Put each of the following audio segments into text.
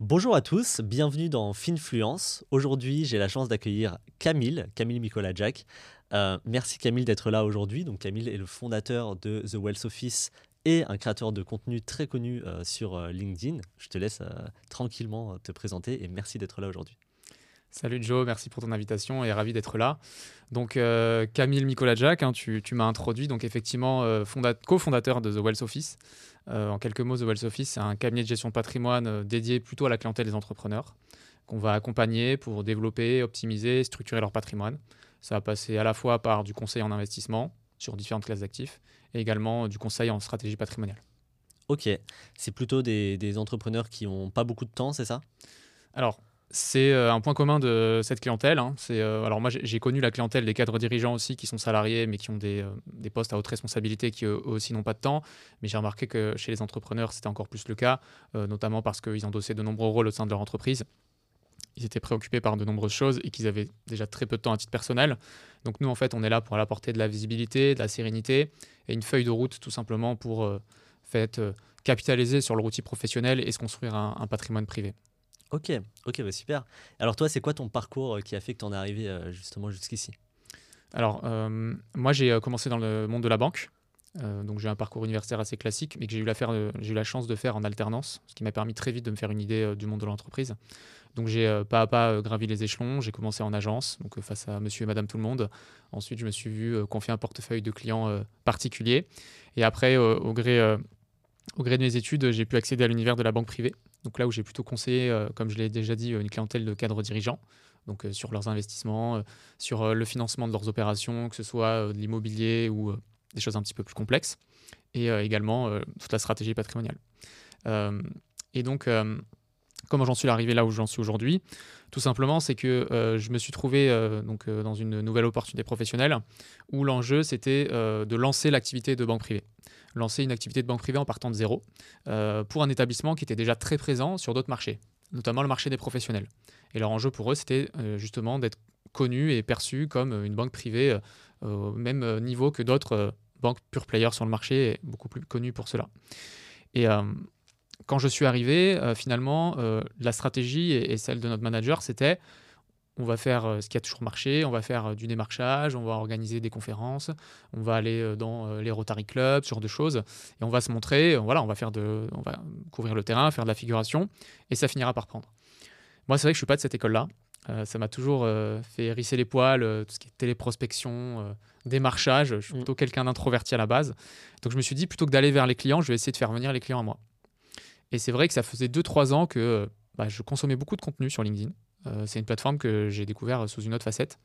Bonjour à tous, bienvenue dans Finfluence. Aujourd'hui, j'ai la chance d'accueillir Camille, Camille Nicolas Jack. Euh, merci Camille d'être là aujourd'hui. Donc Camille est le fondateur de The Wealth Office et un créateur de contenu très connu euh, sur euh, LinkedIn. Je te laisse tranquillement te présenter et merci d'être là aujourd'hui. Salut Joe, merci pour ton invitation et ravi d'être là. Donc Camille Nicolas Jack, hein, tu, m'as introduit, donc effectivement cofondateur de The Wealth Office. Euh, en quelques mots, The Wealth Office, c'est un cabinet de gestion de patrimoine euh, dédié plutôt à la clientèle des entrepreneurs qu'on va accompagner pour développer, optimiser, structurer leur patrimoine. Ça va passer à la fois par du conseil en investissement sur différentes classes d'actifs et également du conseil en stratégie patrimoniale. Ok, c'est plutôt des, des entrepreneurs qui n'ont pas beaucoup de temps, c'est ça? Alors, c'est euh, un point commun de cette clientèle. Hein. Euh, alors moi, j'ai connu la clientèle des cadres dirigeants aussi qui sont salariés, mais qui ont des, euh, des postes à haute responsabilité qui eux aussi n'ont pas de temps. Mais j'ai remarqué que chez les entrepreneurs, c'était encore plus le cas, notamment parce qu'ils endossaient de nombreux rôles au sein de leur entreprise. Ils étaient préoccupés par de nombreuses choses et qu'ils avaient déjà très peu de temps à titre personnel. Donc nous, en fait, on est là pour apporter de la visibilité, de la sérénité et une feuille de route tout simplement pour fait, capitaliser sur le routier professionnel et se construire un patrimoine privé. Ok, ok, bah super. Alors toi, c'est quoi ton parcours euh, qui a fait que tu en es arrivé euh, justement jusqu'ici? Alors, euh, moi, j'ai commencé dans le monde de la banque. donc j'ai un parcours universitaire assez classique, mais que j'ai eu, eu la chance de faire en alternance, ce qui m'a permis très vite de me faire une idée du monde de l'entreprise. Donc j'ai pas à pas gravi les échelons, j'ai commencé en agence, donc face à monsieur et madame tout le monde. Ensuite, je me suis vu confier un portefeuille de clients particuliers. Et après, au, gré, au gré de mes études, j'ai pu accéder à l'univers de la banque privée. Donc là où j'ai plutôt conseillé, euh, comme je l'ai déjà dit, une clientèle de cadres dirigeants, donc euh, sur leurs investissements, euh, sur le financement de leurs opérations, que ce soit de l'immobilier ou des choses un petit peu plus complexes, et également toute la stratégie patrimoniale. et donc, comment j'en suis arrivé là où j'en suis aujourd'hui Tout simplement, c'est que je me suis trouvé donc, dans une nouvelle opportunité professionnelle où l'enjeu, c'était de lancer l'activité de banque privée lancer une activité de banque privée en partant de zéro euh, pour un établissement qui était déjà très présent sur d'autres marchés, notamment le marché des professionnels. Et leur enjeu pour eux, c'était euh, justement d'être connu et perçu comme une banque privée euh, au même niveau que d'autres banques pure players sur le marché, beaucoup plus connues pour cela. Quand je suis arrivé, finalement, la stratégie et, celle de notre manager, c'était on va faire euh, ce qui a toujours marché, on va faire euh, du démarchage, on va organiser des conférences, on va aller euh, dans les Rotary Clubs, ce genre de choses, et on va se montrer, voilà, on va faire de, on va couvrir le terrain, faire de la figuration, et ça finira par prendre. Moi, c'est vrai que je suis pas de cette école-là. ça m'a toujours fait hérisser les poils, tout ce qui est téléprospection, démarchage. Je suis mm. plutôt quelqu'un d'introverti à la base. Donc je me suis dit, plutôt que d'aller vers les clients, je vais essayer de faire venir les clients à moi. Et c'est vrai que ça faisait 2-3 ans que bah, je consommais beaucoup de contenu sur LinkedIn. Euh, c'est une plateforme que j'ai découvert sous une autre facette.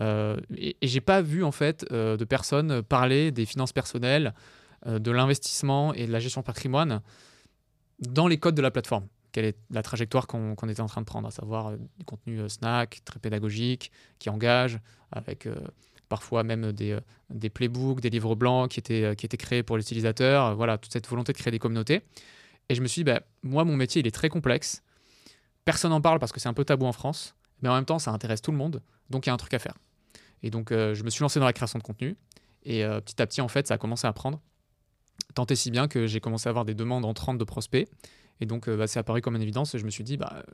Euh, et, et j'ai pas vu en fait euh, de personnes parler des finances personnelles, de l'investissement et de la gestion patrimoine dans les codes de la plateforme. Quelle est la trajectoire qu'on était en train de prendre, à savoir du contenu snack, très pédagogique, qui engage, avec parfois même des, des, playbooks, des livres blancs qui étaient, qui étaient créés pour l'utilisateur. Voilà, toute cette volonté de créer des communautés. Et je me suis dit, bah, moi, mon métier, il est très complexe. Personne n'en parle parce que c'est un peu tabou en France, mais en même temps, ça intéresse tout le monde, donc il y a un truc à faire. Et donc, euh, je me suis lancé dans la création de contenu, et euh, petit à petit, en fait, ça a commencé à prendre. Tant et si bien que j'ai commencé à avoir des demandes entrantes de prospects, et donc euh, bah, c'est apparu comme une évidence, et je me suis dit, bah,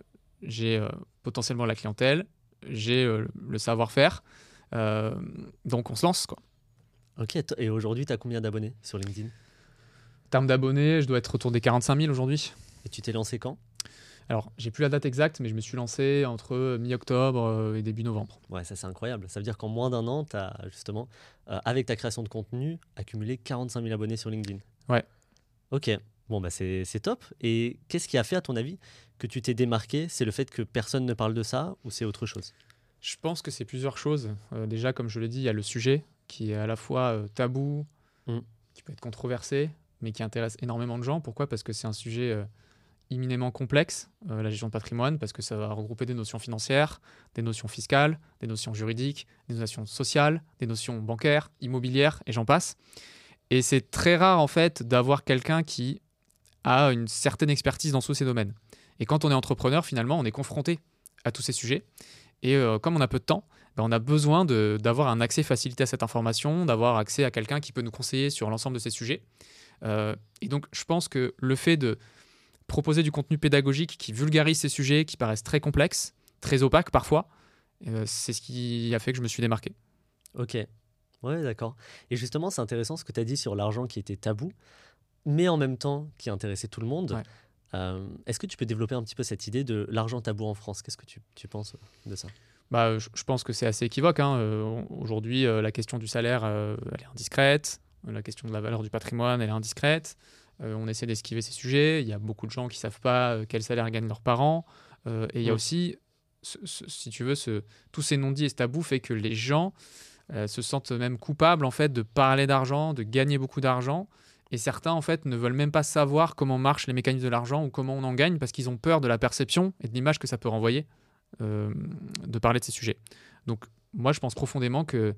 j'ai potentiellement la clientèle, j'ai le savoir-faire, donc on se lance. Quoi. Ok, et aujourd'hui, tu as combien d'abonnés sur LinkedIn? En termes d'abonnés, je dois être autour des 45 000 aujourd'hui. Et tu t'es lancé quand? Alors, j'ai plus la date exacte, mais je me suis lancé entre mi-octobre euh, et début novembre. Ouais, ça c'est incroyable. Ça veut dire qu'en moins d'un an, tu as justement, euh, avec ta création de contenu, accumulé 45 000 abonnés sur LinkedIn. Ouais. Ok, bon, bah c'est top. Et qu'est-ce qui a fait, à ton avis, que tu t'es démarqué? C'est le fait que personne ne parle de ça ou c'est autre chose? Je pense que c'est plusieurs choses. Euh, déjà, comme je l'ai dit, il y a le sujet qui est à la fois tabou, mm. qui peut être controversé, mais qui intéresse énormément de gens. Pourquoi? Parce que c'est un sujet imminemment complexe, euh, la gestion de patrimoine, parce que ça va regrouper des notions financières, des notions fiscales, des notions juridiques, des notions sociales, des notions bancaires, immobilières, et j'en passe. Et c'est très rare, en fait, d'avoir quelqu'un qui a une certaine expertise dans tous ces domaines. Et quand on est entrepreneur, finalement, on est confronté à tous ces sujets. Et euh, comme on a peu de temps, ben, on a besoin d'avoir un accès facilité à cette information, d'avoir accès à quelqu'un qui peut nous conseiller sur l'ensemble de ces sujets. Euh, et donc, je pense que le fait de proposer du contenu pédagogique qui vulgarise ces sujets qui paraissent très complexes, très opaques parfois. Euh, c'est ce qui a fait que je me suis démarqué. Ok, ouais, d'accord. Et justement, c'est intéressant ce que tu as dit sur l'argent qui était tabou, mais en même temps qui intéressait tout le monde. Euh, est-ce que tu peux développer un petit peu cette idée de l'argent tabou en France? Qu'est-ce que tu, tu, penses de ça? Bah, je, pense que c'est assez équivoque. Hein. Euh, aujourd'hui, la question du salaire, elle est indiscrète. La question de la valeur du patrimoine, elle est indiscrète. on essaie d'esquiver ces sujets. Il y a beaucoup de gens qui ne savent pas quel salaire gagnent leurs parents. et il y a aussi si tu veux, ce, tous ces non-dits et ce tabou fait que les gens euh, se sentent même coupables en fait de parler d'argent, de gagner beaucoup d'argent. Et certains en fait ne veulent même pas savoir comment marchent les mécanismes de l'argent ou comment on en gagne parce qu'ils ont peur de la perception et de l'image que ça peut renvoyer euh, de parler de ces sujets. Donc moi je pense profondément que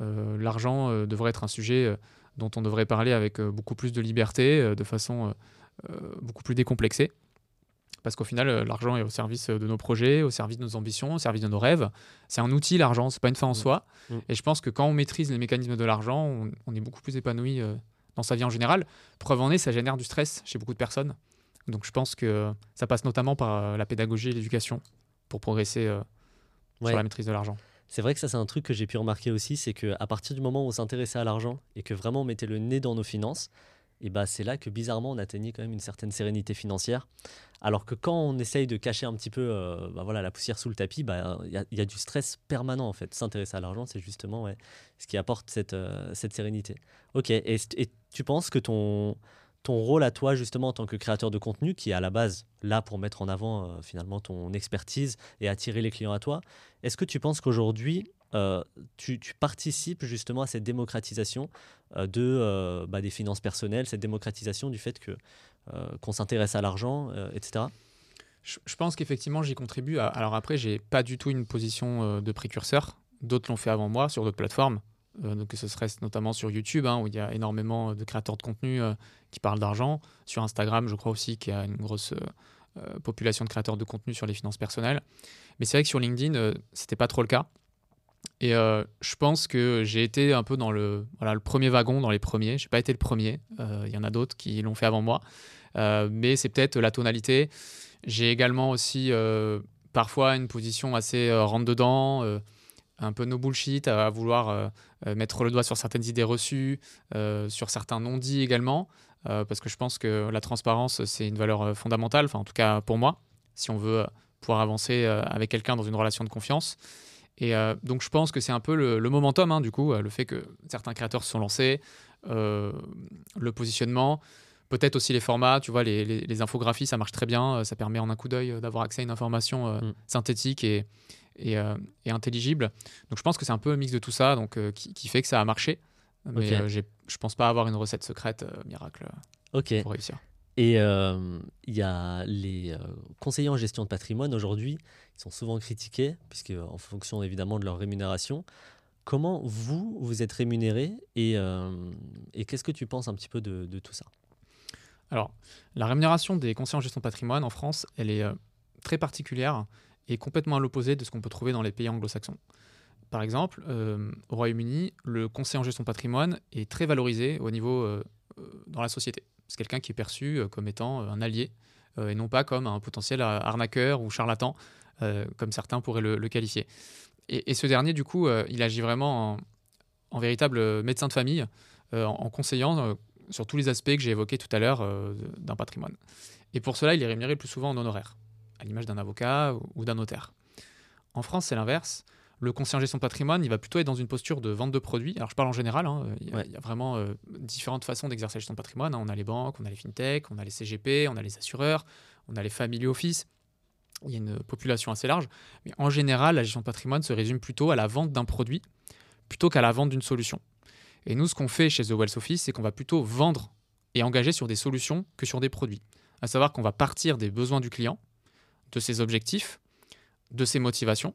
euh, l'argent devrait être un sujet dont on devrait parler avec beaucoup plus de liberté, de façon beaucoup plus décomplexée. Parce qu'au final, euh, l'argent est au service euh, de nos projets, au service de nos ambitions, au service de nos rêves. C'est un outil, l'argent, c'est pas une fin en mmh. soi. Mmh. Et je pense que quand on maîtrise les mécanismes de l'argent, on, est beaucoup plus épanoui euh, dans sa vie en général. Preuve en est, ça génère du stress chez beaucoup de personnes. Donc je pense que ça passe notamment par la pédagogie et l'éducation pour progresser sur la maîtrise de l'argent. C'est vrai que ça, c'est un truc que j'ai pu remarquer aussi, c'est qu'à partir du moment où on s'intéressait à l'argent et que vraiment on mettait le nez dans nos finances, et bah, c'est là que bizarrement on atteignait quand même une certaine sérénité financière. Alors que quand on essaye de cacher un petit peu euh, bah, voilà, la poussière sous le tapis, bah, il bah, y, y, a du stress permanent en fait. S'intéresser à l'argent, c'est justement ouais, ce qui apporte cette, euh, cette sérénité. Ok, et, tu penses que ton, ton rôle à toi justement en tant que créateur de contenu, qui est à la base là pour mettre en avant euh, finalement ton expertise et attirer les clients à toi, est-ce que tu penses qu'aujourd'hui euh, tu, participes justement à cette démocratisation euh, de, bah, des finances personnelles, cette démocratisation du fait que, qu'on s'intéresse à l'argent, etc. Je, pense qu'effectivement, j'y contribue. Alors après, j'ai pas du tout une position de précurseur. D'autres l'ont fait avant moi sur d'autres plateformes. Donc ce serait notamment sur YouTube, hein, où il y a énormément de créateurs de contenu qui parlent d'argent. Sur Instagram, je crois aussi qu'il y a une grosse population de créateurs de contenu sur les finances personnelles. Mais c'est vrai que sur LinkedIn, c'était pas trop le cas. Et euh, je pense que j'ai été un peu dans le, voilà, le premier wagon, dans les premiers. Je n'ai pas été le premier. Euh, il y en a d'autres qui l'ont fait avant moi. Euh, mais c'est peut-être la tonalité. J'ai également aussi parfois une position assez rentre-dedans, un peu no bullshit, à vouloir mettre le doigt sur certaines idées reçues, sur certains non-dits également. parce que je pense que la transparence, c'est une valeur fondamentale, enfin en tout cas pour moi, si on veut pouvoir avancer avec quelqu'un dans une relation de confiance. Et euh, donc je pense que c'est un peu le, momentum, hein, du coup, euh, le fait que certains créateurs se sont lancés, euh, le positionnement, peut-être aussi les formats, tu vois, les, infographies, ça marche très bien, ça permet en un coup d'œil d'avoir accès à une information mm. synthétique et, et, intelligible. Donc je pense que c'est un peu un mix de tout ça donc, qui, fait que ça a marché. Mais je je pense pas avoir une recette secrète miracle pour réussir. Et il y a les conseillers en gestion de patrimoine aujourd'hui sont souvent critiqués, puisque en fonction évidemment de leur rémunération. Comment vous, vous êtes rémunéré et, euh, et qu'est-ce que tu penses un petit peu de, de, tout ça? Alors, la rémunération des conseillers en gestion patrimoine en France, elle est euh, très particulière et complètement à l'opposé de ce qu'on peut trouver dans les pays anglo-saxons. Par exemple, euh, au Royaume-Uni, le conseiller en gestion patrimoine est très valorisé au niveau dans la société. C'est quelqu'un qui est perçu comme étant un allié et non pas comme un potentiel arnaqueur ou charlatan euh, comme certains pourraient le, qualifier. Et, ce dernier, du coup, euh, il agit vraiment en, véritable médecin de famille, euh, en, conseillant sur tous les aspects que j'ai évoqués tout à l'heure d'un patrimoine. Et pour cela, il est rémunéré le plus souvent en honoraire, à l'image d'un avocat ou, d'un notaire. En France, c'est l'inverse le conseiller en gestion de patrimoine, il va plutôt être dans une posture de vente de produits. Alors je parle en général, hein, il, y a, vraiment différentes façons d'exercer la gestion de patrimoine. Hein. On a les banques, on a les fintechs, on a les CGP, on a les assureurs, on a les family office il y a une population assez large. Mais en général, la gestion de patrimoine se résume plutôt à la vente d'un produit plutôt qu'à la vente d'une solution. Et nous, ce qu'on fait chez The Wealth Office, c'est qu'on va plutôt vendre et engager sur des solutions que sur des produits. À savoir qu'on va partir des besoins du client, de ses objectifs, de ses motivations,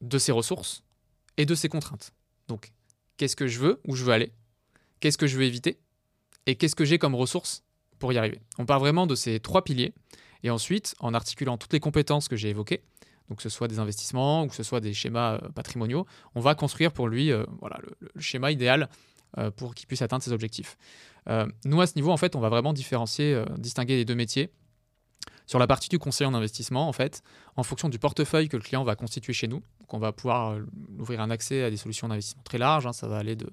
de ses ressources et de ses contraintes. Donc, qu'est-ce que je veux, où je veux aller, qu'est-ce que je veux éviter et qu'est-ce que j'ai comme ressources pour y arriver. On part vraiment de ces trois piliers et ensuite, en articulant toutes les compétences que j'ai évoquées, donc que ce soit des investissements ou que ce soit des schémas euh, patrimoniaux, on va construire pour lui euh, voilà, le, schéma idéal euh, pour qu'il puisse atteindre ses objectifs. nous, à ce niveau, en fait, on va vraiment différencier, distinguer les deux métiers. Sur la partie du conseiller en investissement, en fait, en fonction du portefeuille que le client va constituer chez nous, on va pouvoir ouvrir un accès à des solutions d'investissement très larges. Hein. ça va aller de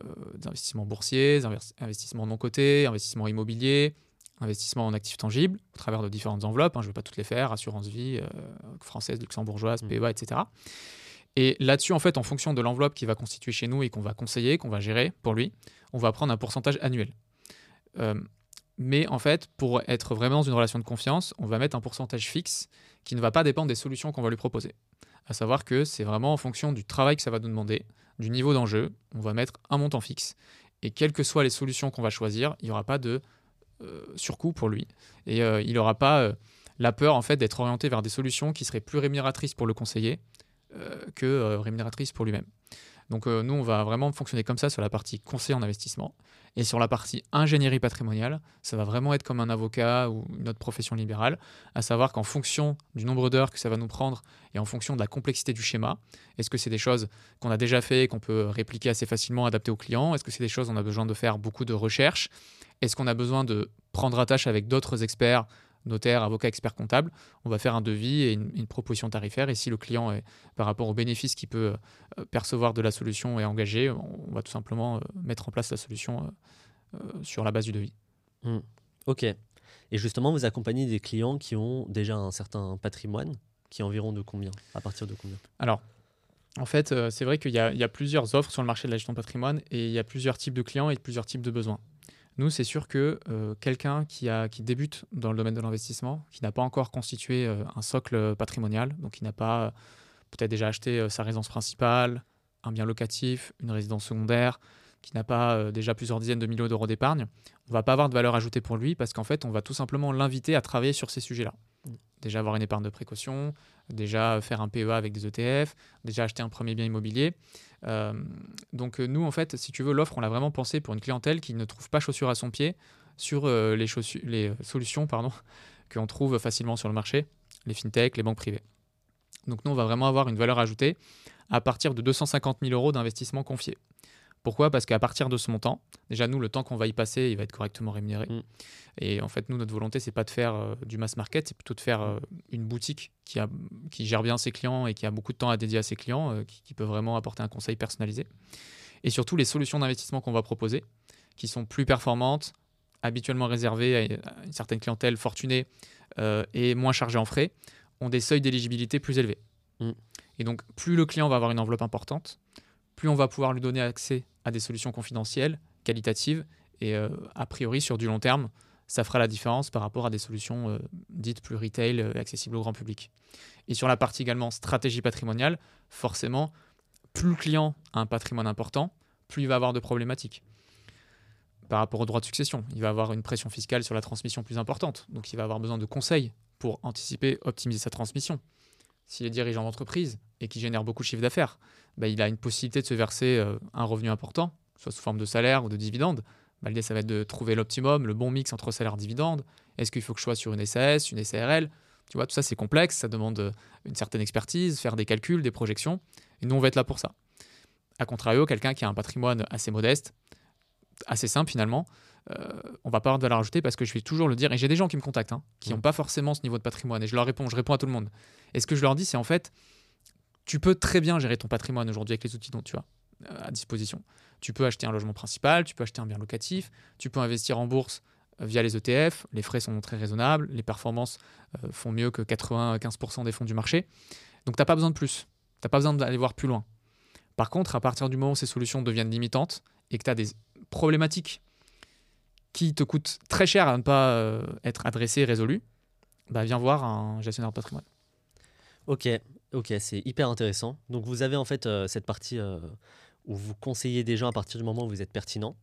euh, investissements boursiers, investissements non cotés, investissements immobiliers, investissements en actifs tangibles au travers de différentes enveloppes. Hein. je ne vais pas toutes les faire, assurance vie, euh, française, luxembourgeoise, mmh. PEA, etc. Et là-dessus, en fait, en fonction de l'enveloppe qui va constituer chez nous et qu'on va conseiller, qu'on va gérer pour lui, on va prendre un pourcentage annuel. Euh, mais en fait, pour être vraiment dans une relation de confiance, on va mettre un pourcentage fixe qui ne va pas dépendre des solutions qu'on va lui proposer. À savoir que c'est vraiment en fonction du travail que ça va nous demander, du niveau d'enjeu, on va mettre un montant fixe. Et quelles que soient les solutions qu'on va choisir, il n'y aura pas de surcoût pour lui. Et euh, il n'aura pas la peur en fait d'être orienté vers des solutions qui seraient plus rémunératrices pour le conseiller que rémunératrices pour lui-même. Donc euh, nous, on va vraiment fonctionner comme ça sur la partie conseil en investissement. Et sur la partie ingénierie patrimoniale, ça va vraiment être comme un avocat ou une autre profession libérale, à savoir qu'en fonction du nombre d'heures que ça va nous prendre et en fonction de la complexité du schéma, est-ce que c'est des choses qu'on a déjà fait, qu'on peut répliquer assez facilement, adapter aux clients? Est-ce que c'est des choses où on a besoin de faire beaucoup de recherches? Est-ce qu'on a besoin de prendre attache avec d'autres experts notaire, avocat, expert comptable, on va faire un devis et une, proposition tarifaire. Et si le client, est, par rapport aux bénéfices qu'il peut euh, percevoir de la solution, est engagé, on va tout simplement euh, mettre en place la solution euh, sur la base du devis. Mmh. Ok. Et justement, vous accompagnez des clients qui ont déjà un certain patrimoine, qui est environ de combien? À partir de combien? Alors, en fait, c'est vrai qu'il y, y, a plusieurs offres sur le marché de la gestion de patrimoine et il y a plusieurs types de clients et plusieurs types de besoins. Nous, c'est sûr que euh, quelqu'un qui, débute dans le domaine de l'investissement, qui n'a pas encore constitué euh, un socle patrimonial, donc qui n'a pas euh, peut-être déjà acheté sa résidence principale, un bien locatif, une résidence secondaire, qui n'a pas déjà plusieurs dizaines de millions d'euros d'épargne, on va pas avoir de valeur ajoutée pour lui parce qu'en fait, on va tout simplement l'inviter à travailler sur ces sujets-là. Déjà avoir une épargne de précaution, déjà faire un PEA avec des ETF, déjà acheter un premier bien immobilier. Euh, donc euh, nous, en fait, si tu veux, l'offre, on l'a vraiment pensé pour une clientèle qui ne trouve pas chaussures à son pied sur euh, les, les solutions pardon, qu'on trouve facilement sur le marché, les fintechs, les banques privées. Donc nous, on va vraiment avoir une valeur ajoutée à partir de 250 000 euros d'investissement confié. Pourquoi? Parce qu'à partir de ce montant, déjà nous, le temps qu'on va y passer, il va être correctement rémunéré. Mm. Et en fait, nous, notre volonté, c'est pas de faire euh, du mass market, c'est plutôt de faire euh, une boutique qui, a, qui gère bien ses clients et qui a beaucoup de temps à dédier à ses clients, euh, qui, peut vraiment apporter un conseil personnalisé. Et surtout, les solutions d'investissement qu'on va proposer, qui sont plus performantes, habituellement réservées à une certaine clientèle fortunée et moins chargées en frais, ont des seuils d'éligibilité plus élevés. Mm. Et donc, plus le client va avoir une enveloppe importante, plus on va pouvoir lui donner accès à des solutions confidentielles, qualitatives, et euh, a priori sur du long terme, ça fera la différence par rapport à des solutions euh, dites plus retail, euh, accessibles au grand public. Et sur la partie également stratégie patrimoniale, forcément, plus le client a un patrimoine important, plus il va avoir de problématiques. Par rapport au droit de succession, il va avoir une pression fiscale sur la transmission plus importante, donc il va avoir besoin de conseils pour anticiper, optimiser sa transmission. S'il est dirigeant d'entreprise et qui génère beaucoup de chiffre d'affaires, bah, il a une possibilité de se verser euh, un revenu important, soit sous forme de salaire ou de dividende. Bah, L'idée, ça va être de trouver l'optimum, le bon mix entre salaire et dividende. Est-ce qu'il faut que je sois sur une SAS, une SARL Tu vois, tout ça, c'est complexe, ça demande euh, une certaine expertise, faire des calculs, des projections. Et nous, on va être là pour ça. A contrario, quelqu'un qui a un patrimoine assez modeste, assez simple finalement, euh, on va pas avoir de valeur ajoutée parce que je vais toujours le dire. Et j'ai des gens qui me contactent, hein, qui n'ont mmh. pas forcément ce niveau de patrimoine. Et je leur réponds, je réponds à tout le monde. Et ce que je leur dis, c'est en fait, tu peux très bien gérer ton patrimoine aujourd'hui avec les outils dont tu as euh, à disposition. Tu peux acheter un logement principal, tu peux acheter un bien locatif, tu peux investir en bourse euh, via les ETF, les frais sont très raisonnables, les performances euh, font mieux que 95% des fonds du marché. Donc tu n'as pas besoin de plus, tu n'as pas besoin d'aller voir plus loin. Par contre, à partir du moment où ces solutions deviennent limitantes et que tu as des problématiques qui te coûtent très cher à ne pas être adressées et résolues, bah viens voir un gestionnaire de patrimoine. Ok, ok, c'est hyper intéressant. Donc vous avez en fait euh, cette partie euh, où vous conseillez des gens à partir du moment où vous êtes pertinent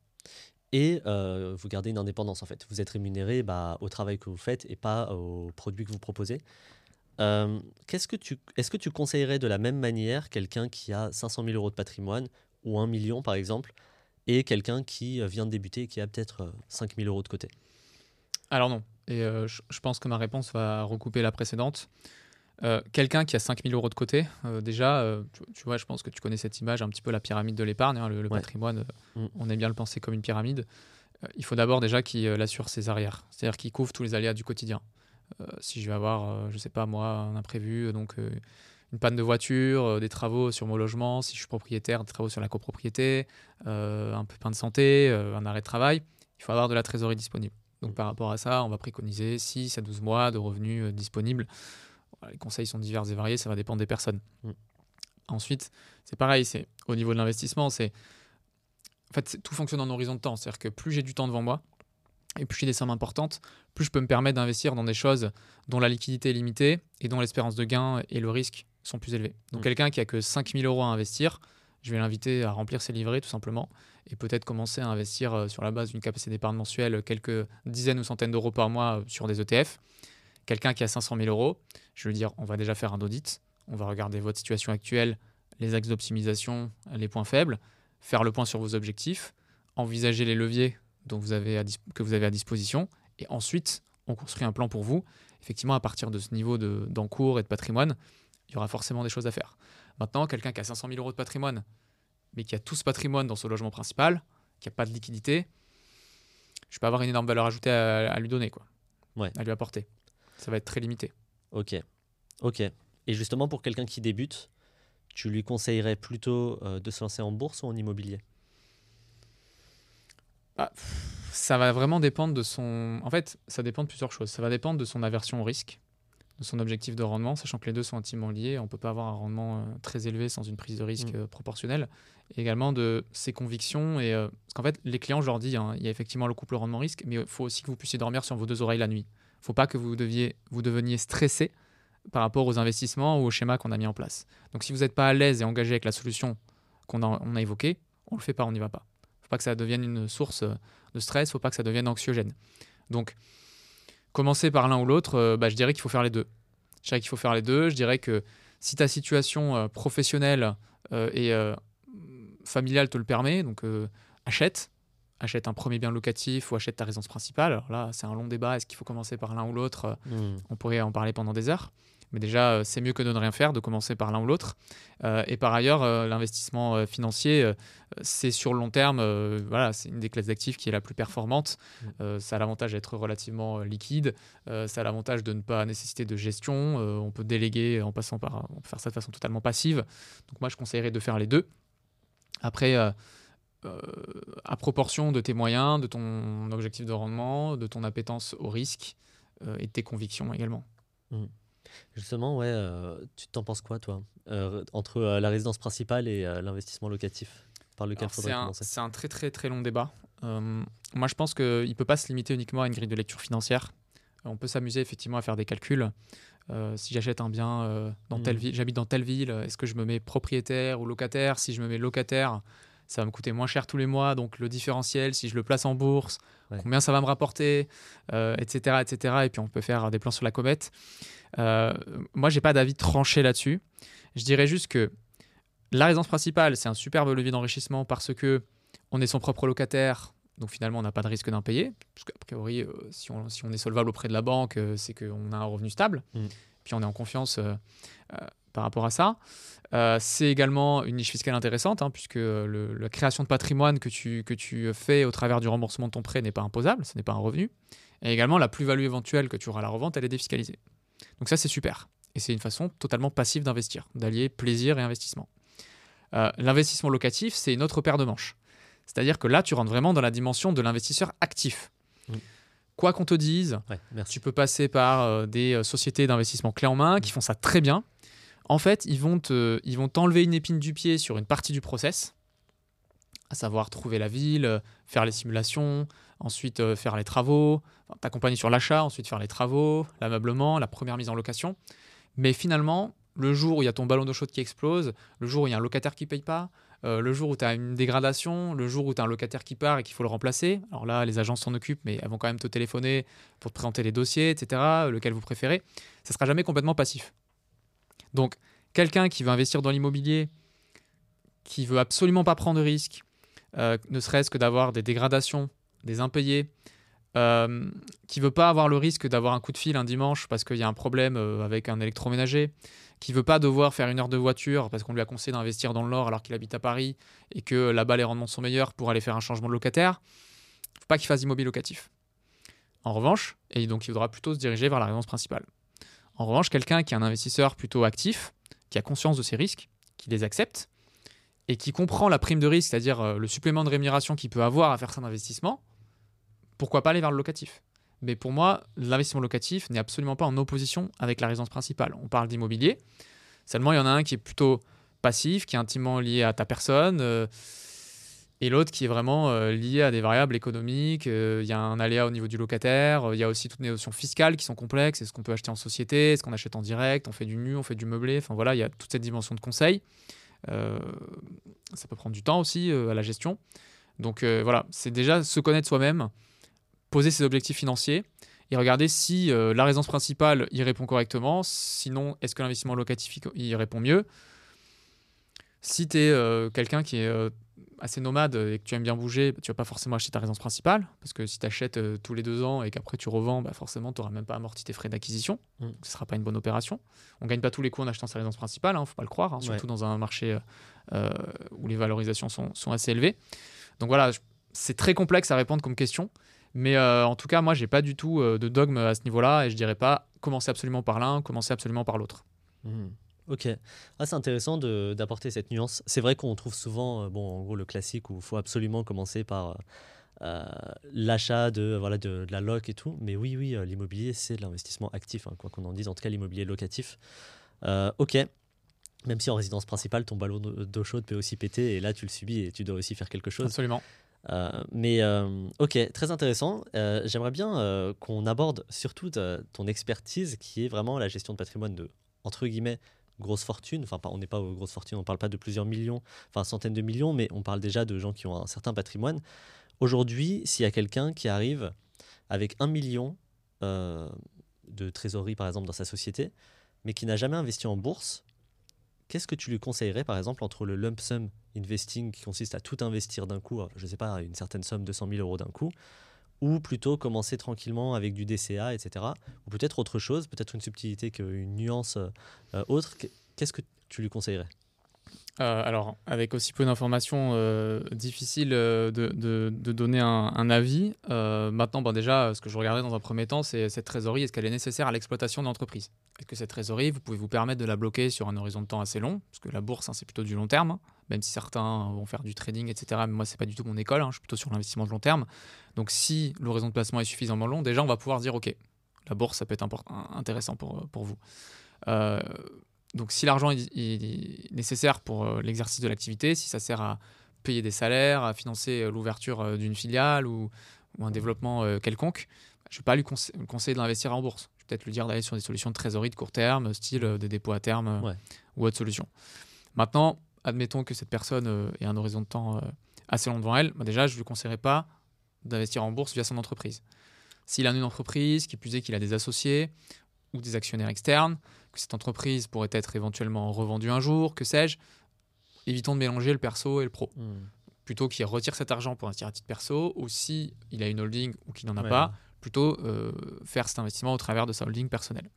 et euh, vous gardez une indépendance en fait. Vous êtes rémunéré bah, au travail que vous faites et pas aux produits que vous proposez. Qu'est-ce que est-ce que tu conseillerais de la même manière quelqu'un qui a 500 000 euros de patrimoine ou 1 million par exemple et quelqu'un qui vient de débuter et qui a peut-être 5 000 euros de côté? Alors non. Et je pense que ma réponse va recouper la précédente. Euh, quelqu'un qui a 5000 euros de côté, euh, déjà, euh, tu, vois, je pense que tu connais cette image, un petit peu la pyramide de l'épargne, hein, le, patrimoine, mm. on aime bien le penser comme une pyramide. il faut d'abord déjà qu'il assure ses arrières, c'est-à-dire qu'il couvre tous les aléas du quotidien. si je vais avoir, je sais pas moi, un imprévu, donc une panne de voiture, des travaux sur mon logement, si je suis propriétaire, des travaux sur la copropriété, un peu de santé, un arrêt de travail, il faut avoir de la trésorerie disponible. Donc par rapport à ça, on va préconiser 6 à 12 mois de revenus disponibles. Les conseils sont divers et variés, ça va dépendre des personnes. Mm. Ensuite, c'est pareil, c'est au niveau de l'investissement, c'est en fait tout fonctionne en horizon de temps, c'est-à-dire que plus j'ai du temps devant moi et plus j'ai des sommes importantes, plus je peux me permettre d'investir dans des choses dont la liquidité est limitée et dont l'espérance de gain et le risque sont plus élevés. Donc mm. quelqu'un qui a que 5000 euros à investir, je vais l'inviter à remplir ses livrets tout simplement et peut-être commencer à investir euh, sur la base d'une capacité d'épargne mensuelle quelques dizaines ou centaines d'euros par mois euh, sur des ETF. Quelqu'un qui a 500 000 euros, je veux dire, on va déjà faire un audit, on va regarder votre situation actuelle, les axes d'optimisation, les points faibles, faire le point sur vos objectifs, envisager les leviers dont vous avez que vous avez à disposition, et ensuite, on construit un plan pour vous. Effectivement, à partir de ce niveau d'encours et de patrimoine, il y aura forcément des choses à faire. Maintenant, quelqu'un qui a 500 000 euros de patrimoine, mais qui a tout ce patrimoine dans son logement principal, qui n'a pas de liquidité, je peux avoir une énorme valeur ajoutée à, lui donner, quoi. Ouais. À lui apporter. Ça va être très limité. Ok. Ok. Et justement, pour quelqu'un qui débute, tu lui conseillerais plutôt euh, de se lancer en bourse ou en immobilier? Ah, Ça va vraiment dépendre de son. En fait, ça dépend de plusieurs choses. Ça va dépendre de son aversion au risque de son objectif de rendement, sachant que les deux sont intimement liés. On ne peut pas avoir un rendement euh, très élevé sans une prise de risque mm. euh, proportionnelle. Et également de ses convictions. Et, parce qu'en fait, les clients, je leur dis, hein, il y a effectivement le couple rendement-risque, mais il faut aussi que vous puissiez dormir sur vos deux oreilles la nuit. Faut pas que vous, deviez, vous deveniez stressé par rapport aux investissements ou au schéma qu'on a mis en place. Donc si vous n'êtes pas à l'aise et engagé avec la solution qu'on a, évoquée, on ne le fait pas, on n'y va pas. Faut pas que ça devienne une source de stress, faut pas que ça devienne anxiogène. Donc, commencer par l'un ou l'autre, euh, bah, je dirais qu'il faut faire les deux. Je dirais qu'il faut faire les deux. Je dirais que si ta situation euh, professionnelle euh, et familiale te le permet, donc achète. Achète un premier bien locatif ou achète ta résidence principale. Alors là, c'est un long débat. Est-ce qu'il faut commencer par l'un ou l'autre hmm. On pourrait en parler pendant des heures. Mais déjà, euh, c'est mieux que de ne rien faire, de commencer par l'un ou l'autre. Euh, et par ailleurs, euh, l'investissement financier, c'est sur le long terme, voilà, c'est une des classes d'actifs qui est la plus performante. Mm. ça a l'avantage d'être relativement liquide. ça a l'avantage de ne pas nécessiter de gestion. on peut déléguer en passant par, on peut faire ça de façon totalement passive. Donc moi, je conseillerais de faire les deux. Après. À proportion de tes moyens, de ton objectif de rendement, de ton appétence au risque et de tes convictions également. Mm. Justement, ouais, euh, tu t'en penses quoi, toi, euh, entre euh, la résidence principale et l'investissement locatif par lequel faudrait commencer? C'est un très très très long débat. moi, je pense qu'il ne peut pas se limiter uniquement à une grille de lecture financière. On peut s'amuser effectivement à faire des calculs. si j'achète un bien dans telle mmh. ville, j'habite dans telle ville, est-ce que je me mets propriétaire ou locataire? Si je me mets locataire, ça va me coûter moins cher tous les mois, donc le différentiel, si je le place en bourse, combien ça va me rapporter, etc., etc. Et puis on peut faire des plans sur la comète. Euh, moi, j'ai pas d'avis tranché là-dessus. Je dirais juste que la résidence principale, c'est un superbe levier d'enrichissement parce que on est son propre locataire, donc finalement, on n'a pas de risque d'impayé. Parce qu'a priori, euh, si, on, si, on, est solvable auprès de la banque, euh, c'est qu'on a un revenu stable. Mm. Puis on est en confiance par rapport à ça. c'est également une niche fiscale intéressante, hein, puisque la création de patrimoine que tu, que tu fais au travers du remboursement de ton prêt n'est pas imposable, ce n'est pas un revenu. Et également, la plus-value éventuelle que tu auras à la revente, elle est défiscalisée. Donc ça, c'est super. Et c'est une façon totalement passive d'investir, d'allier plaisir et investissement. Euh, l'investissement locatif, c'est une autre paire de manches. C'est-à-dire que là, tu rentres vraiment dans la dimension de l'investisseur actif. Quoi qu'on te dise, tu peux passer par euh, des euh, sociétés d'investissement clé en main qui font ça très bien. En fait, ils vont, te, ils vont t'enlever une épine du pied sur une partie du process, à savoir trouver la ville, faire les simulations, ensuite euh, faire les travaux, t'accompagner sur l'achat, ensuite faire les travaux, l'ameublement, la première mise en location. Mais finalement, le jour où il y a ton ballon d'eau chaude qui explose, le jour où il y a un locataire qui paye pas, euh, le jour où tu as une dégradation, le jour où tu as un locataire qui part et qu'il faut le remplacer, alors là, les agences s'en occupent, mais elles vont quand même te téléphoner pour te présenter les dossiers, etc., lequel vous préférez, ça sera jamais complètement passif. Donc, quelqu'un qui veut investir dans l'immobilier, qui veut absolument pas prendre de risques, euh, ne serait-ce que d'avoir des dégradations des impayés, euh, qui veut pas avoir le risque d'avoir un coup de fil un dimanche parce qu'il y a un problème euh, avec un électroménager, qui veut pas devoir faire une heure de voiture parce qu'on lui a conseillé d'investir dans le Nord alors qu'il habite à Paris et que là-bas les rendements sont meilleurs pour aller faire un changement de locataire, faut pas qu'il fasse d'immobilier locatif. En revanche, et donc il faudra plutôt se diriger vers la résidence principale. En revanche, quelqu'un qui est un investisseur plutôt actif, qui a conscience de ses risques, qui les accepte, et qui comprend la prime de risque, c'est-à-dire euh, le supplément de rémunération qu'il peut avoir à faire cet investissement, pourquoi pas aller vers le locatif? Mais pour moi, l'investissement locatif n'est absolument pas en opposition avec la résidence principale. On parle d'immobilier, seulement il y en a un qui est plutôt passif, qui est intimement lié à ta personne. Euh, et l'autre qui est vraiment euh, lié à des variables économiques. Euh, il y a un aléa au niveau du locataire. Il y a aussi toutes les notions fiscales qui sont complexes. Est-ce qu'on peut acheter en société? Est-ce qu'on achète en direct? On fait du nu On fait du meublé? Enfin voilà, il y a toute cette dimension de conseil. Euh, ça peut prendre du temps aussi à la gestion. Donc voilà, c'est déjà se connaître soi-même, poser ses objectifs financiers et regarder si la résidence principale y répond correctement. Sinon, est-ce que l'investissement locatif y répond mieux? Si tu es quelqu'un qui est assez nomade et que tu aimes bien bouger, tu vas pas forcément acheter ta résidence principale, parce que si tu achètes euh, tous les deux ans et qu'après tu revends, bah forcément tu n'auras même pas amorti tes frais d'acquisition. Mm. Ce ne sera pas une bonne opération. On gagne pas tous les coups en achetant sa résidence principale, il hein, ne faut pas le croire, hein, surtout dans un marché euh, euh, où les valorisations sont, sont, assez élevées. Donc voilà, c'est très complexe à répondre comme question. Mais en tout cas, moi, j'ai pas du tout de dogme à ce niveau-là et je dirais pas commencer absolument par l'un, commencer absolument par l'autre. Mm. Ok. Ah, c'est intéressant d'apporter cette nuance. C'est vrai qu'on trouve souvent, euh, bon, en gros, le classique où il faut absolument commencer par euh, euh, l'achat de, voilà, de, la loc et tout. Mais oui, oui, l'immobilier, c'est de l'investissement actif, hein, quoi qu'on en dise. En tout cas, l'immobilier locatif. ok. Même si en résidence principale, ton ballon d'eau chaude peut aussi péter et là, tu le subis et tu dois aussi faire quelque chose. Absolument. mais ok, très intéressant. J'aimerais bien qu'on aborde surtout ton expertise qui est vraiment la gestion de patrimoine de, entre guillemets, grosse fortune. Enfin, on n'est pas aux grosses fortunes, on ne parle pas de plusieurs millions, enfin centaines de millions, mais on parle déjà de gens qui ont un certain patrimoine. Aujourd'hui, s'il y a quelqu'un qui arrive avec un million euh, de trésorerie, par exemple, dans sa société, mais qui n'a jamais investi en bourse, qu'est-ce que tu lui conseillerais, par exemple, entre le lump sum investing qui consiste à tout investir d'un coup, je ne sais pas, une certaine somme, 200 000 euros d'un coup, ou plutôt commencer tranquillement avec du DCA, etc. Ou peut-être autre chose, peut-être une subtilité, une nuance euh, autre. Qu'est-ce que tu lui conseillerais? Euh, alors, avec aussi peu d'informations, euh, difficile de, donner un, avis. maintenant, bon, déjà, ce que je regardais dans un premier temps, c'est cette trésorerie, est-ce qu'elle est nécessaire à l'exploitation de l'entreprise? Est-ce que cette trésorerie, vous pouvez vous permettre de la bloquer sur un horizon de temps assez long Parce que la bourse, hein, c'est plutôt du long terme même si certains vont faire du trading, etc. Mais moi, c'est pas du tout mon école, hein. je suis plutôt sur l'investissement de long terme. Donc, si l'horizon de placement est suffisamment long, déjà, on va pouvoir dire, OK, la bourse, ça peut être intéressant pour, pour vous. Euh, donc, si l'argent est, nécessaire pour euh, l'exercice de l'activité, si ça sert à payer des salaires, à financer euh, l'ouverture d'une filiale ou, un développement quelconque, je ne vais pas lui conseiller de l'investir en bourse. Peut-être lui dire d'aller sur des solutions de trésorerie de court terme, style des dépôts à terme ou autre solution. Maintenant, admettons que cette personne euh, ait un horizon de temps euh, assez long devant elle, bah, déjà, je ne lui conseillerais pas d'investir en bourse via son entreprise. S'il a une entreprise, qui plus est qu'il a des associés ou des actionnaires externes, que cette entreprise pourrait être éventuellement revendue un jour, que sais-je, évitons de mélanger le perso et le pro. Hmm. Plutôt qu'il retire cet argent pour investir à titre perso, ou si il a une holding ou qu'il n'en a pas, plutôt euh, faire cet investissement au travers de sa holding personnelle.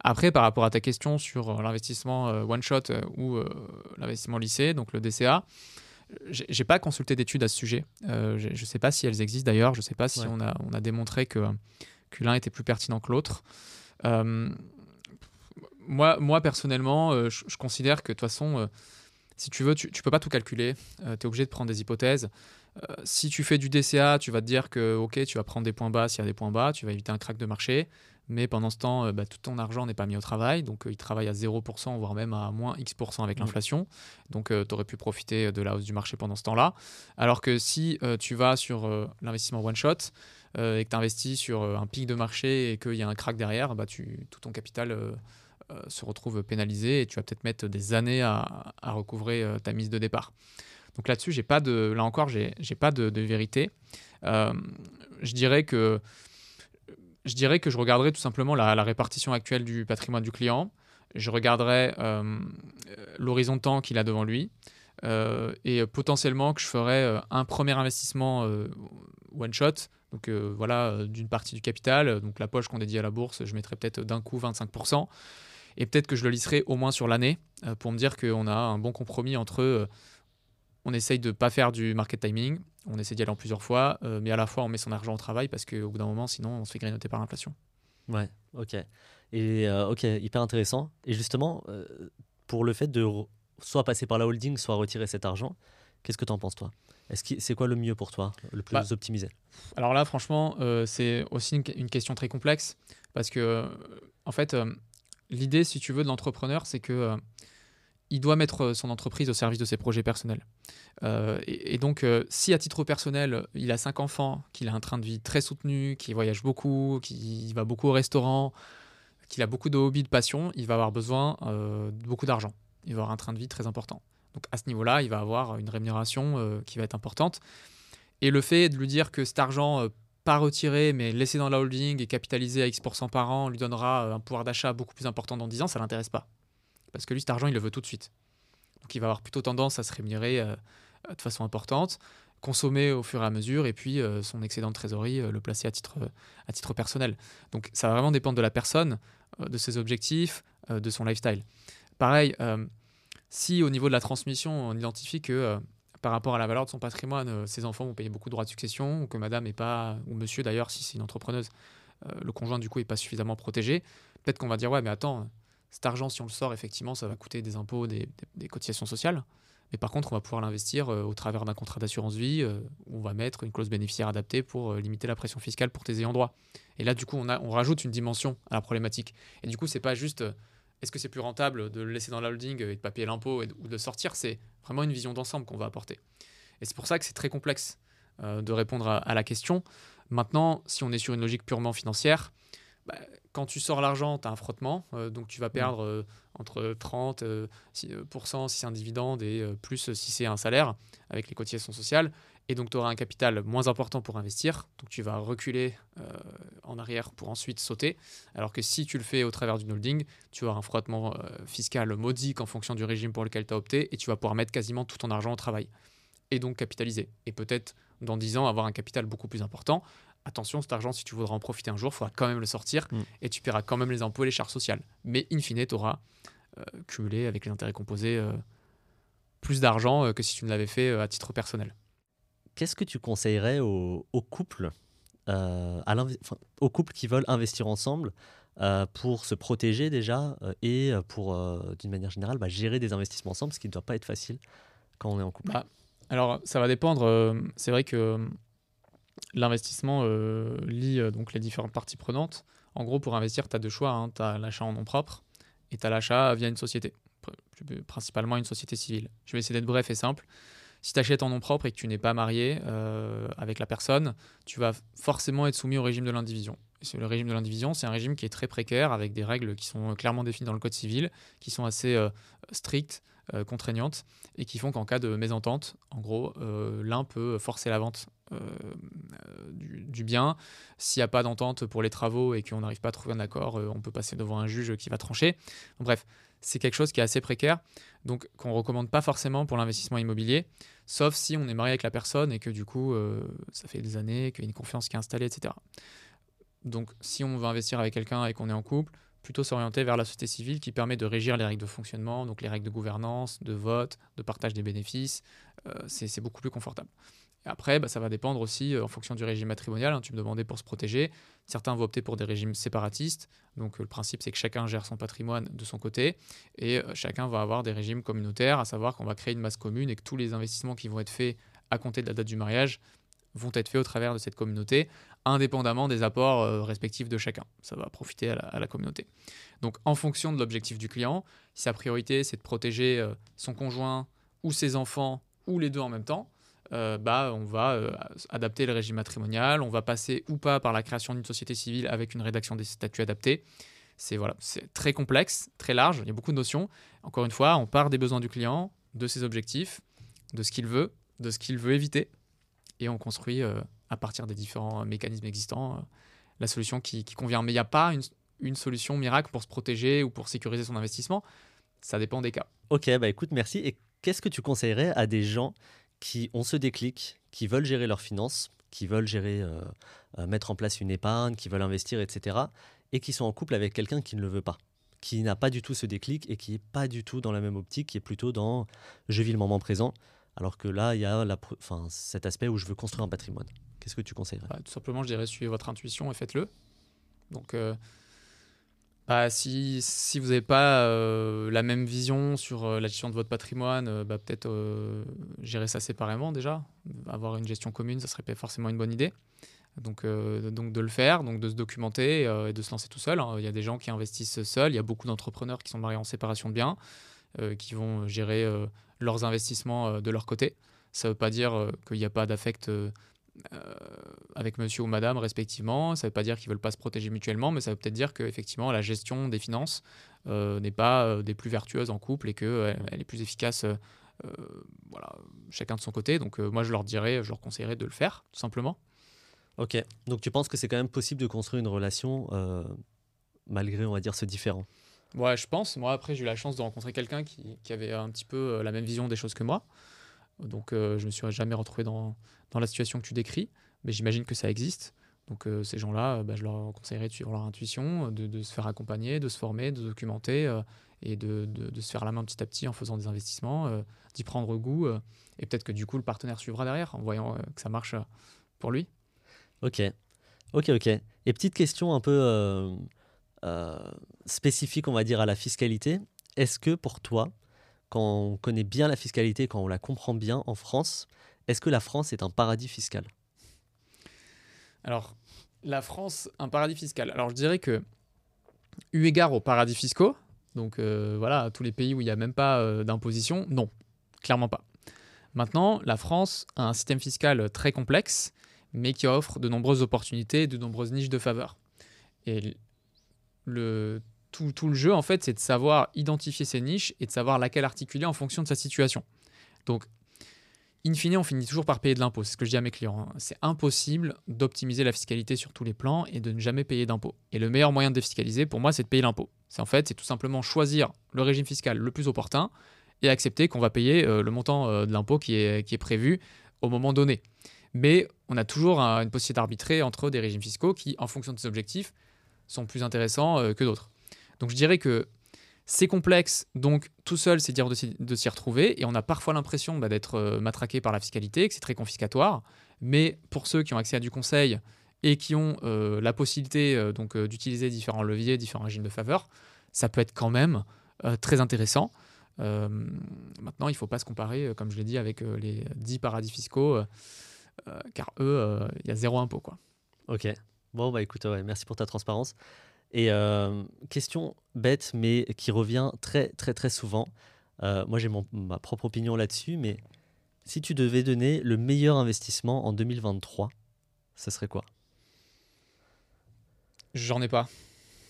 Après, par rapport à ta question sur euh, l'investissement euh, one shot ou l'investissement lycée, donc le DCA, j'ai pas consulté d'études à ce sujet. je ne sais pas si elles existent d'ailleurs. Je ne sais pas si on, a, on a démontré que, que l'un était plus pertinent que l'autre. moi, moi, personnellement, je, considère que de toute façon, si tu veux, tu ne peux pas tout calculer. tu es obligé de prendre des hypothèses. Si tu fais du DCA, tu vas te dire que ok, tu vas prendre des points bas s'il y a des points bas, tu vas éviter un crack de marché. Mais pendant ce temps, euh, bah, tout ton argent n'est pas mis au travail. Donc, euh, il travaille à 0%, voire même à moins X% avec l'inflation. Donc, euh, tu aurais pu profiter de la hausse du marché pendant ce temps-là. Alors que si tu vas sur l'investissement one-shot et que tu investis sur un pic de marché et qu'il y a un crack derrière, bah, tu, tout ton capital se retrouve pénalisé et tu vas peut-être mettre des années à, recouvrer ta mise de départ. Donc là-dessus, j'ai pas de, là encore, j'ai pas de, vérité. je dirais que je dirais regarderai tout simplement la, répartition actuelle du patrimoine du client. Je regarderai euh, l'horizon temps qu'il a devant lui. Euh, et potentiellement que je ferai euh, un premier investissement one shot, donc voilà, d'une partie du capital, donc la poche qu'on dédie à la bourse, je mettrai peut-être d'un coup 25%, et peut-être que je le lisserai au moins sur l'année pour me dire qu'on a un bon compromis entre on essaye de ne pas faire du market timing, on essaie d'y aller en plusieurs fois, euh, mais à la fois on met son argent au travail parce qu'au bout d'un moment, sinon, on se fait grignoter par l'inflation. Ouais, ok. Et euh, ok, hyper intéressant. Et justement, euh, pour le fait de soit passer par la holding, soit retirer cet argent, qu'est-ce que tu en penses toi? Est-ce que c'est quoi le mieux pour toi, le plus Bah, optimisé? Alors là, franchement, c'est aussi une, une question très complexe parce que, en fait, l'idée, si tu veux, de l'entrepreneur, c'est que il doit mettre euh, son entreprise au service de ses projets personnels. Euh, et, donc, euh, si à titre personnel, il a cinq enfants, qu'il a un train de vie très soutenu, qu'il voyage beaucoup, qu'il va beaucoup au restaurant, qu'il a beaucoup de hobbies, de passion, il va avoir besoin de beaucoup d'argent. Il va avoir un train de vie très important. Donc à ce niveau-là, il va avoir une rémunération qui va être importante. Et le fait de lui dire que cet argent, pas retiré, mais laissé dans la holding et capitalisé à X% par an, lui donnera un pouvoir d'achat beaucoup plus important dans 10 ans, ça l'intéresse pas. Parce que lui, cet argent, il le veut tout de suite. Donc il va avoir plutôt tendance à se rémunérer euh, euh, de façon importante, consommer au fur et à mesure, et puis euh, son excédent de trésorerie, le placer à titre, à titre personnel. Donc ça va vraiment dépendre de la personne, de ses objectifs, de son lifestyle. Pareil, si au niveau de la transmission, on identifie que par rapport à la valeur de son patrimoine, ses enfants vont payer beaucoup de droits de succession, ou que madame est pas, ou monsieur d'ailleurs, si c'est une entrepreneuse, le conjoint du coup est pas suffisamment protégé, peut-être qu'on va dire ouais mais attends, cet argent si on le sort effectivement ça va coûter des impôts, des, cotisations sociales, mais par contre on va pouvoir l'investir euh, au travers d'un contrat d'assurance vie euh, où on va mettre une clause bénéficiaire adaptée pour euh, limiter la pression fiscale pour tes ayants droit. Et là du coup on, rajoute une dimension à la problématique. Et du coup c'est pas juste est-ce que c'est plus rentable de le laisser dans la holding et de pas payer l'impôt ou de sortir, c'est vraiment une vision d'ensemble qu'on va apporter. Et c'est pour ça que c'est très complexe de répondre à, à la question. Maintenant, si on est sur une logique purement financière, bah, quand tu sors l'argent, tu as un frottement, euh, donc tu vas perdre euh, entre 30 euh, si, c'est un dividende et euh, plus si c'est un salaire avec les cotisations sociales. Et donc tu auras un capital moins important pour investir, donc tu vas reculer en arrière pour ensuite sauter. Alors que si tu le fais au travers d'une holding, tu auras un frottement fiscal modique en fonction du régime pour lequel tu as opté et tu vas pouvoir mettre quasiment tout ton argent au travail et donc capitaliser. Et peut-être dans 10 ans avoir un capital beaucoup plus important. Attention, cet argent, si tu voudras en profiter un jour, il faudra quand même le sortir Mm. et tu paieras quand même les impôts et les charges sociales. Mais in fine, tu auras euh, cumulé avec les intérêts composés euh, plus d'argent euh, que si tu ne l'avais fait à titre personnel. Qu'est-ce que tu conseillerais aux, aux couples, à aux couples qui veulent investir ensemble pour se protéger déjà et pour, d'une manière générale, bah, gérer des investissements ensemble, ce qui ne doit pas être facile quand on est en couple? Bah, Alors, ça va dépendre. c'est vrai que l'investissement euh, lie euh, donc les différentes parties prenantes. En gros, pour investir, tu as deux choix. tu as l'achat en nom propre et tu as l'achat via une société, pr- principalement une société civile. Je vais essayer d'être bref et simple. Si tu achètes en nom propre et que tu n'es pas marié euh, avec la personne, tu vas forcément être soumis au régime de l'indivision. Le régime de l'indivision, c'est un régime qui est très précaire, avec des règles qui sont clairement définies dans le Code civil, qui sont assez strictes, contraignantes, et qui font qu'en cas de mésentente, en gros, l'un peut forcer la vente du, du bien. S'il n'y a pas d'entente pour les travaux et qu'on n'arrive pas à trouver un accord, euh, on peut passer devant un juge qui va trancher. Bref, c'est quelque chose qui est assez précaire, donc qu'on ne recommande pas forcément pour l'investissement immobilier, sauf si on est marié avec la personne et que du coup, euh, ça fait des années qu'il y a une confiance qui est installée, etc. Donc, si on veut investir avec quelqu'un et qu'on est en couple, plutôt s'orienter vers la société civile qui permet de régir les règles de fonctionnement, donc les règles de gouvernance, de vote, de partage des bénéfices. Euh, c'est beaucoup plus confortable. Après, bah, ça va dépendre aussi euh, en fonction du régime matrimonial. hein, tu me demandais pour se protéger. Certains vont opter pour des régimes séparatistes. Donc, euh, le principe, c'est que chacun gère son patrimoine de son côté et euh, chacun va avoir des régimes communautaires, à savoir qu'on va créer une masse commune et que tous les investissements qui vont être faits à compter de la date du mariage vont être faits au travers de cette communauté, indépendamment des apports respectifs de chacun. Ça va profiter à la, communauté. Donc, en fonction de l'objectif du client, sa priorité c'est de protéger son conjoint ou ses enfants ou les deux en même temps, euh, bah, on va euh, adapter le régime matrimonial, on va passer ou pas par la création d'une société civile avec une rédaction des statuts adaptés. C'est voilà, très complexe, très large, il y a beaucoup de notions. Encore une fois, on part des besoins du client, de ses objectifs, de ce qu'il veut, de ce qu'il veut éviter, et on construit euh, à partir des différents mécanismes existants la solution qui, qui convient. Mais il n'y a pas une, une solution miracle pour se protéger ou pour sécuriser son investissement. Ça dépend des cas. Ok, bah écoute, merci. Et qu'est-ce que tu conseillerais à des gens qui ont ce déclic, qui veulent gérer leurs finances, qui veulent gérer, euh, euh, mettre en place une épargne, qui veulent investir, etc., et qui sont en couple avec quelqu'un qui ne le veut pas, qui n'a pas du tout ce déclic et qui n'est pas du tout dans la même optique, qui est plutôt dans je vis le moment présent. Alors que là, il y a la, enfin, cet aspect où je veux construire un patrimoine. Qu'est-ce que tu conseillerais? Bah, Tout simplement, je dirais suivez votre intuition et faites-le. Donc, euh, bah, si, si, vous n'avez pas euh, la même vision sur euh, la gestion de votre patrimoine, bah, peut-être gérer ça séparément déjà. Avoir une gestion commune, ça serait pas forcément une bonne idée. Donc, donc de le faire, donc de se documenter et de se lancer tout seul. Hein. Il y a des gens qui investissent seuls, il y a beaucoup d'entrepreneurs qui sont mariés en séparation de biens, qui vont gérer leurs investissements de leur côté. Ça ne veut pas dire qu'il n'y a pas d'affect euh, avec monsieur ou madame respectivement. Ça ne veut pas dire qu'ils ne veulent pas se protéger mutuellement, mais ça veut peut-être dire qu'effectivement la gestion des finances euh, n'est pas euh, des plus vertueuses en couple et qu'elle elle est plus efficace voilà, chacun de son côté. Donc moi je leur dirais, je leur conseillerais de le faire, tout simplement. Ok, donc tu penses que c'est quand même possible de construire une relation malgré, on va dire, ce différent Ouais, je pense. Moi, après, j'ai eu la chance de rencontrer quelqu'un qui, qui, avait un petit peu la même vision des choses que moi. Donc, je me suis jamais retrouvé dans, la situation que tu décris, mais j'imagine que ça existe. Donc euh, ces gens-là, bah, je leur conseillerais de suivre leur intuition, de, se faire accompagner, de se former, de documenter euh, et de, se faire la main petit à petit en faisant des investissements, euh, d'y prendre goût. et peut-être que du coup, le partenaire suivra derrière en voyant que ça marche pour lui. Ok, ok, ok. Et petite question un peu spécifique, on va dire, à la fiscalité. Est-ce que pour toi, quand on connaît bien la fiscalité, quand on la comprend bien en France, est-ce que la France est un paradis fiscal? Alors, la France, un paradis fiscal. Alors, je dirais que, eu égard aux paradis fiscaux, donc euh, voilà, tous les pays où il n'y a même pas euh, d'imposition, non, clairement pas. Maintenant, la France a un système fiscal très complexe, mais qui offre de nombreuses opportunités, de nombreuses niches de faveur. Et le, tout, le jeu, en fait, c'est de savoir identifier ces niches et de savoir laquelle articuler en fonction de sa situation. Donc, in fine, on finit toujours par payer de l'impôt. C'est ce que je dis à mes clients. Hein. C'est impossible d'optimiser la fiscalité sur tous les plans et de ne jamais payer d'impôt. Et le meilleur moyen de défiscaliser, pour moi, c'est de payer l'impôt. C'est en fait, c'est tout simplement choisir le régime fiscal le plus opportun et accepter qu'on va payer euh, le montant euh, de l'impôt qui est, qui est prévu au moment donné. Mais on a toujours une possibilité d'arbitrer entre des régimes fiscaux qui, en fonction de ses objectifs, sont plus intéressants euh, que d'autres. Donc je dirais que c'est complexe, donc tout seul, c'est dire de, s'y retrouver, et on a parfois l'impression bah, d'être euh, matraqué par la fiscalité, que c'est très confiscatoire. Mais pour ceux qui ont accès à du conseil et qui ont euh, la possibilité euh, donc d'utiliser différents leviers, différents régimes de faveur, ça peut être quand même très intéressant. maintenant, il ne faut pas se comparer, comme je l'ai dit, avec les 10 paradis fiscaux, car eux, il y a zéro impôt. Quoi. Ok. Bon, bah écoute, merci pour ta transparence. Et euh, question bête, mais qui revient très, très, très souvent. Euh, moi, j'ai ma propre opinion là-dessus, mais si tu devais donner le meilleur investissement en 2023, ce serait quoi? J'en ai pas.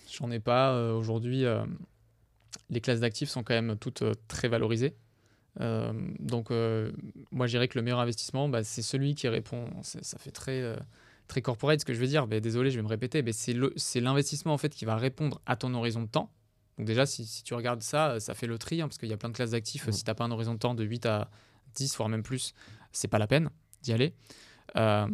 J'en ai pas. Euh, aujourd'hui, les classes d'actifs sont quand même toutes très valorisées. donc, moi, je dirais que le meilleur investissement, bah, c'est celui qui répond. Ça fait très très corporate ce que je veux dire, mais désolé, je vais me répéter, mais c'est l'investissement en fait qui va répondre à ton horizon de temps. Donc déjà, si, tu regardes ça, ça fait le tri, hein, parce qu'il y a plein de classes d'actifs. Mm. Si tu n'as pas un horizon de temps de 8 à 10, voire même plus, c'est pas la peine d'y aller. Euh,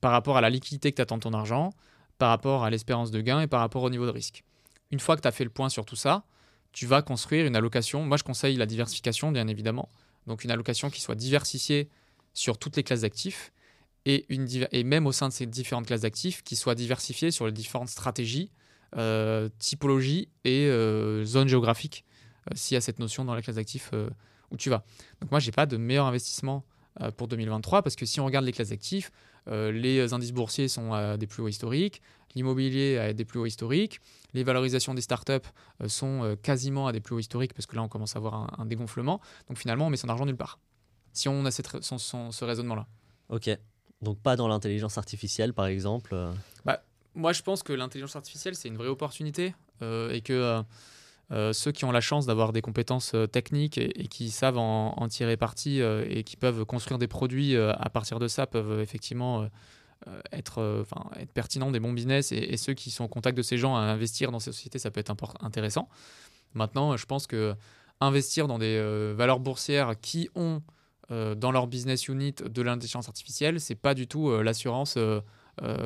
par rapport à la liquidité que tu attends de ton argent, par rapport à l'espérance de gain et par rapport au niveau de risque. Une fois que tu as fait le point sur tout ça, tu vas construire une allocation. Moi, je conseille la diversification, bien évidemment. Donc une allocation qui soit diversifiée sur toutes les classes d'actifs et, une, et même au sein de ces différentes classes d'actifs, qui soient diversifiées sur les différentes stratégies, euh, typologies et euh, zones géographiques, euh, s'il y a cette notion dans la classe d'actifs où tu vas. Donc moi, je n'ai pas de meilleur investissement pour 2023 parce que si on regarde les classes d'actifs, les indices boursiers sont à des plus hauts historiques, l'immobilier à des plus hauts historiques, les valorisations des startups sont quasiment à des plus hauts historiques parce que là, on commence à avoir un, dégonflement. Donc finalement, on met son argent nulle part. Si on a cette, ce raisonnement-là. Ok. Donc pas dans l'intelligence artificielle, par exemple euh. bah, Moi, je pense que l'intelligence artificielle, c'est une vraie opportunité euh, et que euh, ceux qui ont la chance d'avoir des compétences techniques et, qui savent en, tirer parti et qui peuvent construire des produits à partir de ça peuvent effectivement être, être pertinents, des bons business et, ceux qui sont en contact de ces gens à investir dans ces sociétés, ça peut être intéressant. Maintenant, je pense que investir dans des valeurs boursières qui ont dans leur business unit de l'intelligence artificielle, c'est pas du tout euh, l'assurance euh,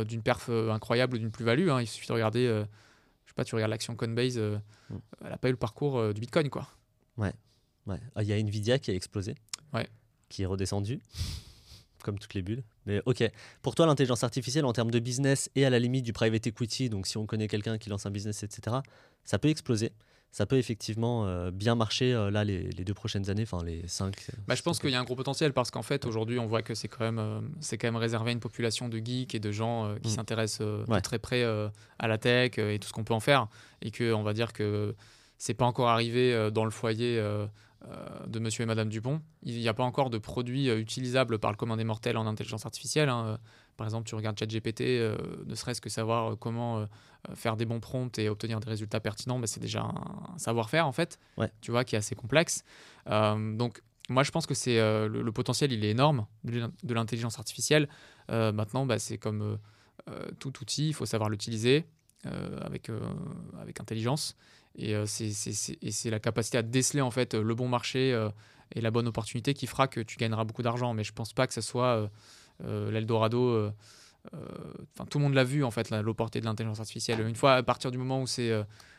d'une perf incroyable ou d'une plus-value. Hein. Il suffit de regarder, je sais pas, tu regardes l'action Coinbase, mm. elle n'a pas eu le parcours du Bitcoin, quoi. Ouais. ouais. Ah, il y a Nvidia qui a explosé. Ouais. qui est redescendu, comme toutes les bulles. Mais ok, pour toi, l'intelligence artificielle en termes de business et à la limite du private equity, donc si on connaît quelqu'un qui lance un business, etc., ça peut exploser. Ça peut effectivement euh, bien marcher euh, là les, deux prochaines années, enfin les cinq. Euh, bah, je pense qu'il y a un gros potentiel parce qu'en fait aujourd'hui on voit que c'est quand même c'est quand même réservé à une population de geeks et de gens qui mm. s'intéressent de très près à la tech et tout ce qu'on peut en faire et que on va dire que c'est pas encore arrivé dans le foyer de monsieur et madame Dupont. Il n'y a pas encore de produits utilisables par le commun des mortels en intelligence artificielle. Hein. Par exemple, tu regardes ChatGPT, euh, ne serait-ce que savoir comment faire des bons prompts et obtenir des résultats pertinents, bah, c'est déjà un, savoir-faire en fait, tu vois, qui est assez complexe. donc, moi, je pense que c'est le, potentiel, il est énorme de l'intelligence artificielle. maintenant, bah, c'est comme tout outil, il faut savoir l'utiliser avec, avec intelligence. Et euh, c'est la capacité à déceler en fait le bon marché euh, et la bonne opportunité qui fera que tu gagneras beaucoup d'argent. Mais je pense pas que ce soit euh, l'Eldorado. Enfin, tout le monde l'a vu en fait, l'opportunité de l'intelligence artificielle. Une fois à partir du moment où c'est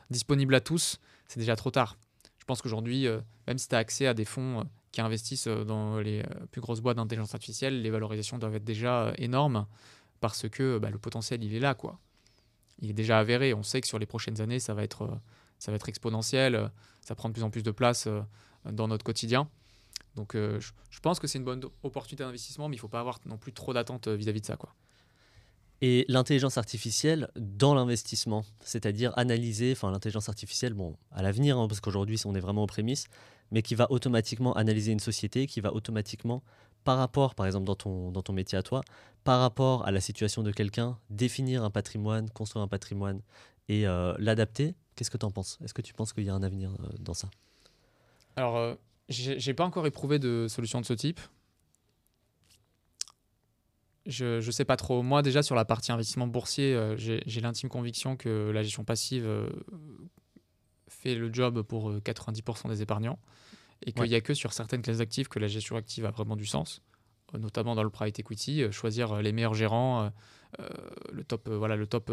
disponible à tous, c'est déjà trop tard. Je pense qu'aujourd'hui, même si tu as accès à des fonds qui investissent dans les plus grosses boîtes d'intelligence artificielle, les valorisations doivent être déjà énormes parce que bah, le potentiel, il est là. quoi. Il est déjà avéré. On sait que sur les prochaines années, ça va être ça va être exponentiel, euh, ça prend de plus en plus de place euh, dans notre quotidien. Donc euh, je, pense que c'est une bonne opportunité d'investissement, mais il ne faut pas avoir non plus trop d'attentes vis-à-vis de ça. Quoi. Et l'intelligence artificielle dans l'investissement, c'est-à-dire analyser, enfin l'intelligence artificielle, bon, à l'avenir, hein, parce qu'aujourd'hui on est vraiment aux prémices, mais qui va automatiquement analyser une société, qui va automatiquement, par rapport, par exemple dans ton, dans ton métier à toi, par rapport à la situation de quelqu'un, définir un patrimoine, construire un patrimoine et l'adapter Qu'est-ce que tu en penses? Est-ce que tu penses qu'il y a un avenir euh, dans ça? Alors, euh, j'ai pas encore éprouvé de solution de ce type. Je ne sais pas trop. Moi, déjà, sur la partie investissement boursier, euh, j'ai l'intime conviction que la gestion passive fait le job pour 90% des épargnants et qu'il n'y a que sur certaines classes d'actifs que la gestion active a vraiment du sens, notamment dans le private equity, choisir les meilleurs gérants euh, le top, euh, voilà, le top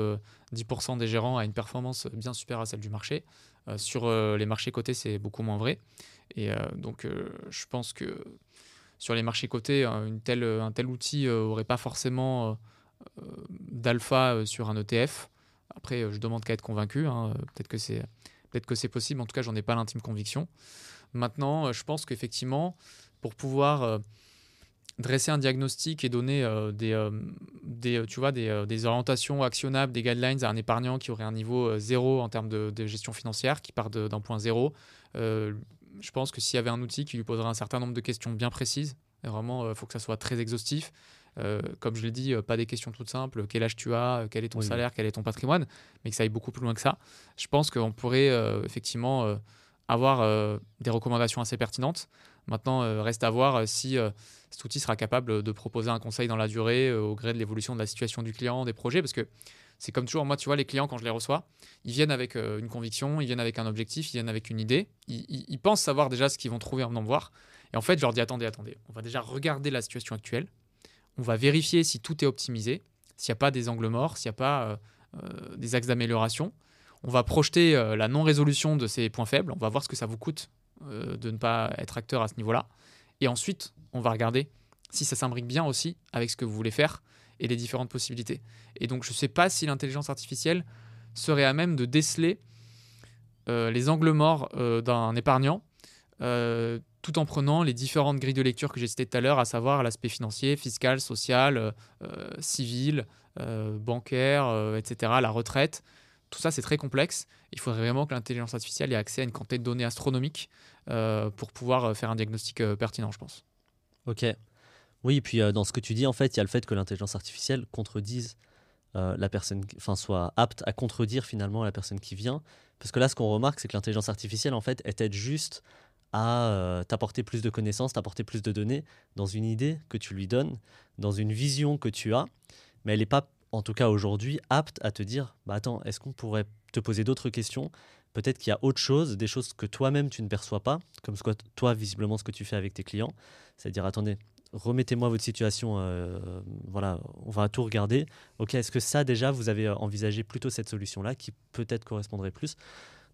10% euh, des gérants a une performance bien supérieure à celle du marché. sur les marchés cotés, c'est beaucoup moins vrai. Et donc, je pense que sur les marchés cotés, une telle, un tel outil n'aurait pas forcément d'alpha sur un ETF. Après, je demande qu'à être convaincu. Hein. Peut-être que c'est peut-être que c'est possible. En tout cas, j'en ai pas l'intime conviction. Maintenant, je pense qu'effectivement, pour pouvoir dresser un diagnostic et donner euh, des, euh, des, euh, tu vois, des, des, orientations actionnables, des guidelines à un épargnant qui aurait un niveau zéro en termes de, gestion financière, qui part d'un point zéro. je pense que s'il y avait un outil qui lui poserait un certain nombre de questions bien précises, vraiment, il faut que ça soit très exhaustif. comme je l'ai dit, pas des questions toutes simples, quel âge tu as, quel est ton salaire, quel est ton patrimoine, mais que ça aille beaucoup plus loin que ça. Je pense qu'on pourrait effectivement avoir des recommandations assez pertinentes. Maintenant, reste à voir si cet outil sera capable de proposer un conseil dans la durée euh, au gré de l'évolution de la situation du client, des projets, parce que c'est comme toujours, moi, tu vois, les clients, quand je les reçois, ils viennent avec euh, une conviction, ils viennent avec un objectif, ils viennent avec une idée, ils, pensent savoir déjà ce qu'ils vont trouver en venant me voir. Et en fait, je leur dis, attendez, attendez, on va déjà regarder la situation actuelle, on va vérifier si tout est optimisé, s'il n'y a pas des angles morts, s'il n'y a pas euh, des axes d'amélioration. On va projeter la non-résolution de ces points faibles, on va voir ce que ça vous coûte de ne pas être acteur à ce niveau-là. Et ensuite, on va regarder si ça s'imbrique bien aussi avec ce que vous voulez faire et les différentes possibilités. Et donc, je ne sais pas si l'intelligence artificielle serait à même de déceler euh, les angles morts euh, d'un épargnant, euh, tout en prenant les différentes grilles de lecture que j'ai citées tout à l'heure, à savoir l'aspect financier, fiscal, social, civil, bancaire, etc., la retraite. Tout ça, c'est très complexe. Il faudrait vraiment que l'intelligence artificielle ait accès à une quantité de données astronomiques pour pouvoir faire un diagnostic pertinent, je pense. Ok. Oui, et puis euh, dans ce que tu dis, en fait, il y a le fait que l'intelligence artificielle contredise euh, la personne, enfin, soit apte à contredire finalement la personne qui vient. Parce que là, ce qu'on remarque, c'est que l'intelligence artificielle, en fait, est juste à euh, t'apporter plus de connaissances, t'apporter plus de données dans une idée que tu lui donnes, dans une vision que tu as, mais elle n'est pas, en tout cas aujourd'hui, apte à te dire, bah attends, est-ce qu'on pourrait te poser d'autres questions? Peut-être qu'il y a autre chose, des choses que toi-même tu ne perçois pas, comme toi, visiblement, ce que tu fais avec tes clients. C'est-à-dire, attendez, remettez-moi votre situation, euh, voilà, on va tout regarder. Ok, est-ce que ça déjà, vous avez envisagé plutôt cette solution-là qui peut-être correspondrait plus?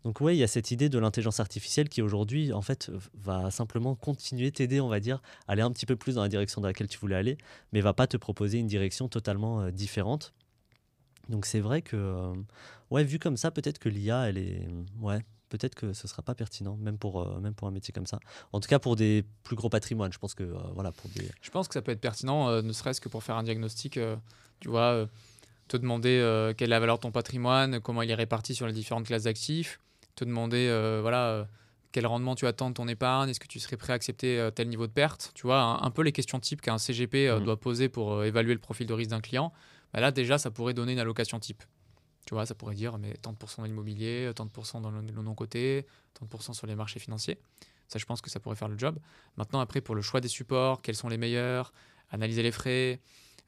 Donc ouais, il y a cette idée de l'intelligence artificielle qui aujourd'hui, en fait, va simplement continuer t'aider, on va dire, aller un petit peu plus dans la direction dans laquelle tu voulais aller, mais va pas te proposer une direction totalement euh, différente. Donc c'est vrai que, euh, ouais, vu comme ça, peut-être que l'IA, elle est, ouais, peut-être que ce sera pas pertinent, même pour, euh, même pour un métier comme ça. En tout cas, pour des plus gros patrimoines, je pense que, voilà, pour des... Je pense que ça peut être pertinent, ne serait-ce que pour faire un diagnostic, tu vois, te demander quelle est la valeur de ton patrimoine, comment il est réparti sur les différentes classes d'actifs, te demander euh, voilà, euh, quel rendement tu attends de ton épargne, est-ce que tu serais prêt à accepter euh, tel niveau de perte Tu vois, un, peu les questions types qu'un CGP mmh. doit poser pour évaluer le profil de risque d'un client. Bah là, déjà, ça pourrait donner une allocation type. Tu vois, ça pourrait dire mais 30% dans l'immobilier, 30% dans le, non-côté, 30% sur les marchés financiers. Ça, je pense que ça pourrait faire le job. Maintenant, après, pour le choix des supports, quels sont les meilleurs, analyser les frais,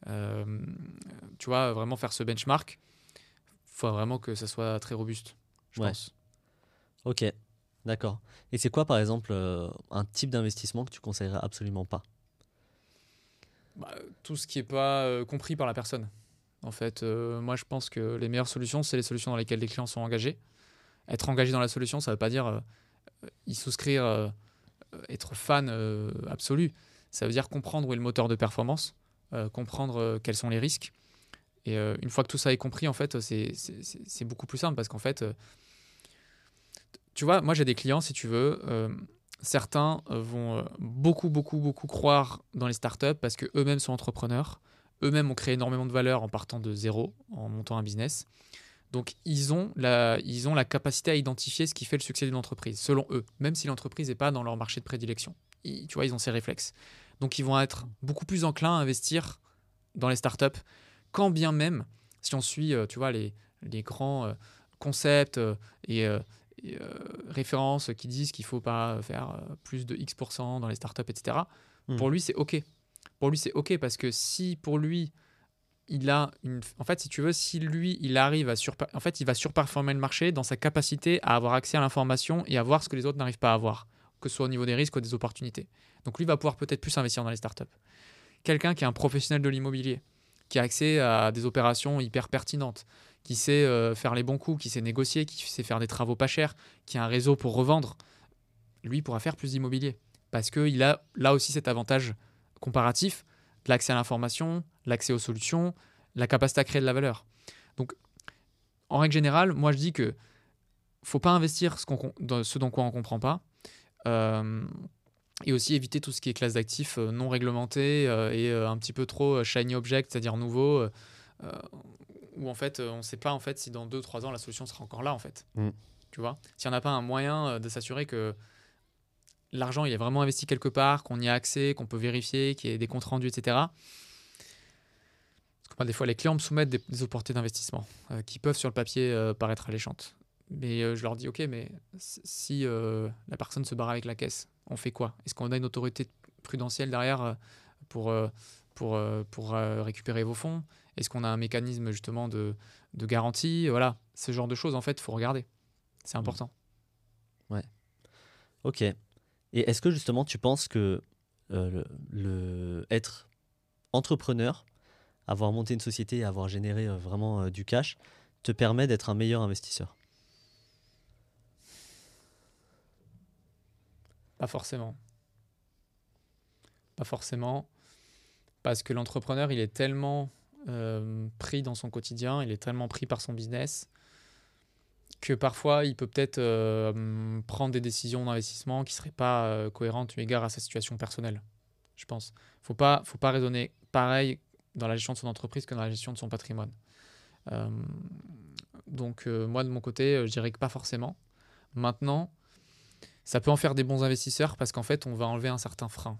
tu vois, vraiment faire ce benchmark, il faut vraiment que ça soit très robuste, je pense. Ok, d'accord. Et c'est quoi, par exemple, euh, un type d'investissement que tu conseillerais absolument pas? Bah, Tout ce qui n'est pas euh, compris par la personne. En fait, euh, moi, je pense que les meilleures solutions, c'est les solutions dans lesquelles les clients sont engagés. Être engagé dans la solution, ça ne veut pas dire y souscrire, être fan absolu. Ça veut dire comprendre où est le moteur de performance, comprendre quels sont les risques. Et une fois que tout ça est compris, en fait, c'est beaucoup plus simple parce qu'en fait, tu vois, moi j'ai des clients, si tu veux, euh, certains euh, vont euh, beaucoup, beaucoup, beaucoup croire dans les startups parce qu'eux-mêmes sont entrepreneurs, eux-mêmes ont créé énormément de valeur en partant de zéro, en montant un business. Donc ils ont, la, ils ont la capacité à identifier ce qui fait le succès d'une entreprise, selon eux, même si l'entreprise n'est pas dans leur marché de prédilection. tu vois, ils ont ces réflexes. Donc ils vont être beaucoup plus enclins à investir dans les startups, quand bien même, si on suit, tu vois, les, les grands concepts et euh, références qui disent qu'il faut pas faire euh, plus de X% dans les startups, etc. Hmm. Pour lui, c'est OK. Pour lui, c'est OK parce que si pour lui, il a une. En fait, si tu veux, si lui, il arrive à En fait, il va surperformer le marché dans sa capacité à avoir accès à l'information et à voir ce que les autres n'arrivent pas à voir, que ce soit au niveau des risques ou des opportunités. Donc lui va pouvoir peut-être plus investir dans les startups. Quelqu'un qui est un professionnel de l'immobilier, qui a accès à des opérations hyper pertinentes, qui sait euh, faire les bons coups, qui sait négocier, qui sait faire des travaux pas chers, qui a un réseau pour revendre, lui pourra faire plus d'immobilier. Parce qu'il a là aussi cet avantage comparatif, l'accès à l'information, l'accès aux solutions, la capacité à créer de la valeur. Donc, en règle générale, moi je dis que faut pas investir ce, dans ce dont quoi on ne comprend pas. Euh, et aussi éviter tout ce qui est classe d'actifs euh, non réglementés et un petit peu trop shiny object, c'est-à-dire nouveau où en fait euh, on ne sait pas en fait si dans 2-3 ans la solution sera encore là en fait. Mm. Tu vois? S'il n'y en a pas un moyen euh, de s'assurer que l'argent il est vraiment investi quelque part, qu'on y a accès, qu'on peut vérifier, qu'il y ait des comptes rendus, etc. Parce que des fois les clients me soumettent des, opportunités d'investissement euh, qui peuvent sur le papier paraître alléchantes. Mais je leur dis ok, mais si la personne se barre avec la caisse, on fait quoi? Est-ce qu'on a une autorité prudentielle derrière pour, pour, pour récupérer vos fonds? Est-ce qu'on a un mécanisme justement de, garantie? Voilà, ce genre de choses, en fait, il faut regarder. C'est mmh. important. Ouais. Ok. Et est-ce que justement tu penses que euh, le, être entrepreneur, avoir monté une société et avoir généré euh, vraiment euh, du cash, te permet d'être un meilleur investisseur? Pas forcément. Pas forcément. Parce que l'entrepreneur, il est tellement euh, pris dans son quotidien, il est tellement pris par son business que parfois il peut peut-être euh, prendre des décisions d'investissement qui ne seraient pas euh, cohérentes eu égard à sa situation personnelle, je pense. Il faut pas, faut pas raisonner pareil dans la gestion de son entreprise que dans la gestion de son patrimoine. donc moi de mon côté, je dirais que pas forcément. Maintenant, ça peut en faire des bons investisseurs parce qu'en fait, on va enlever un certain frein.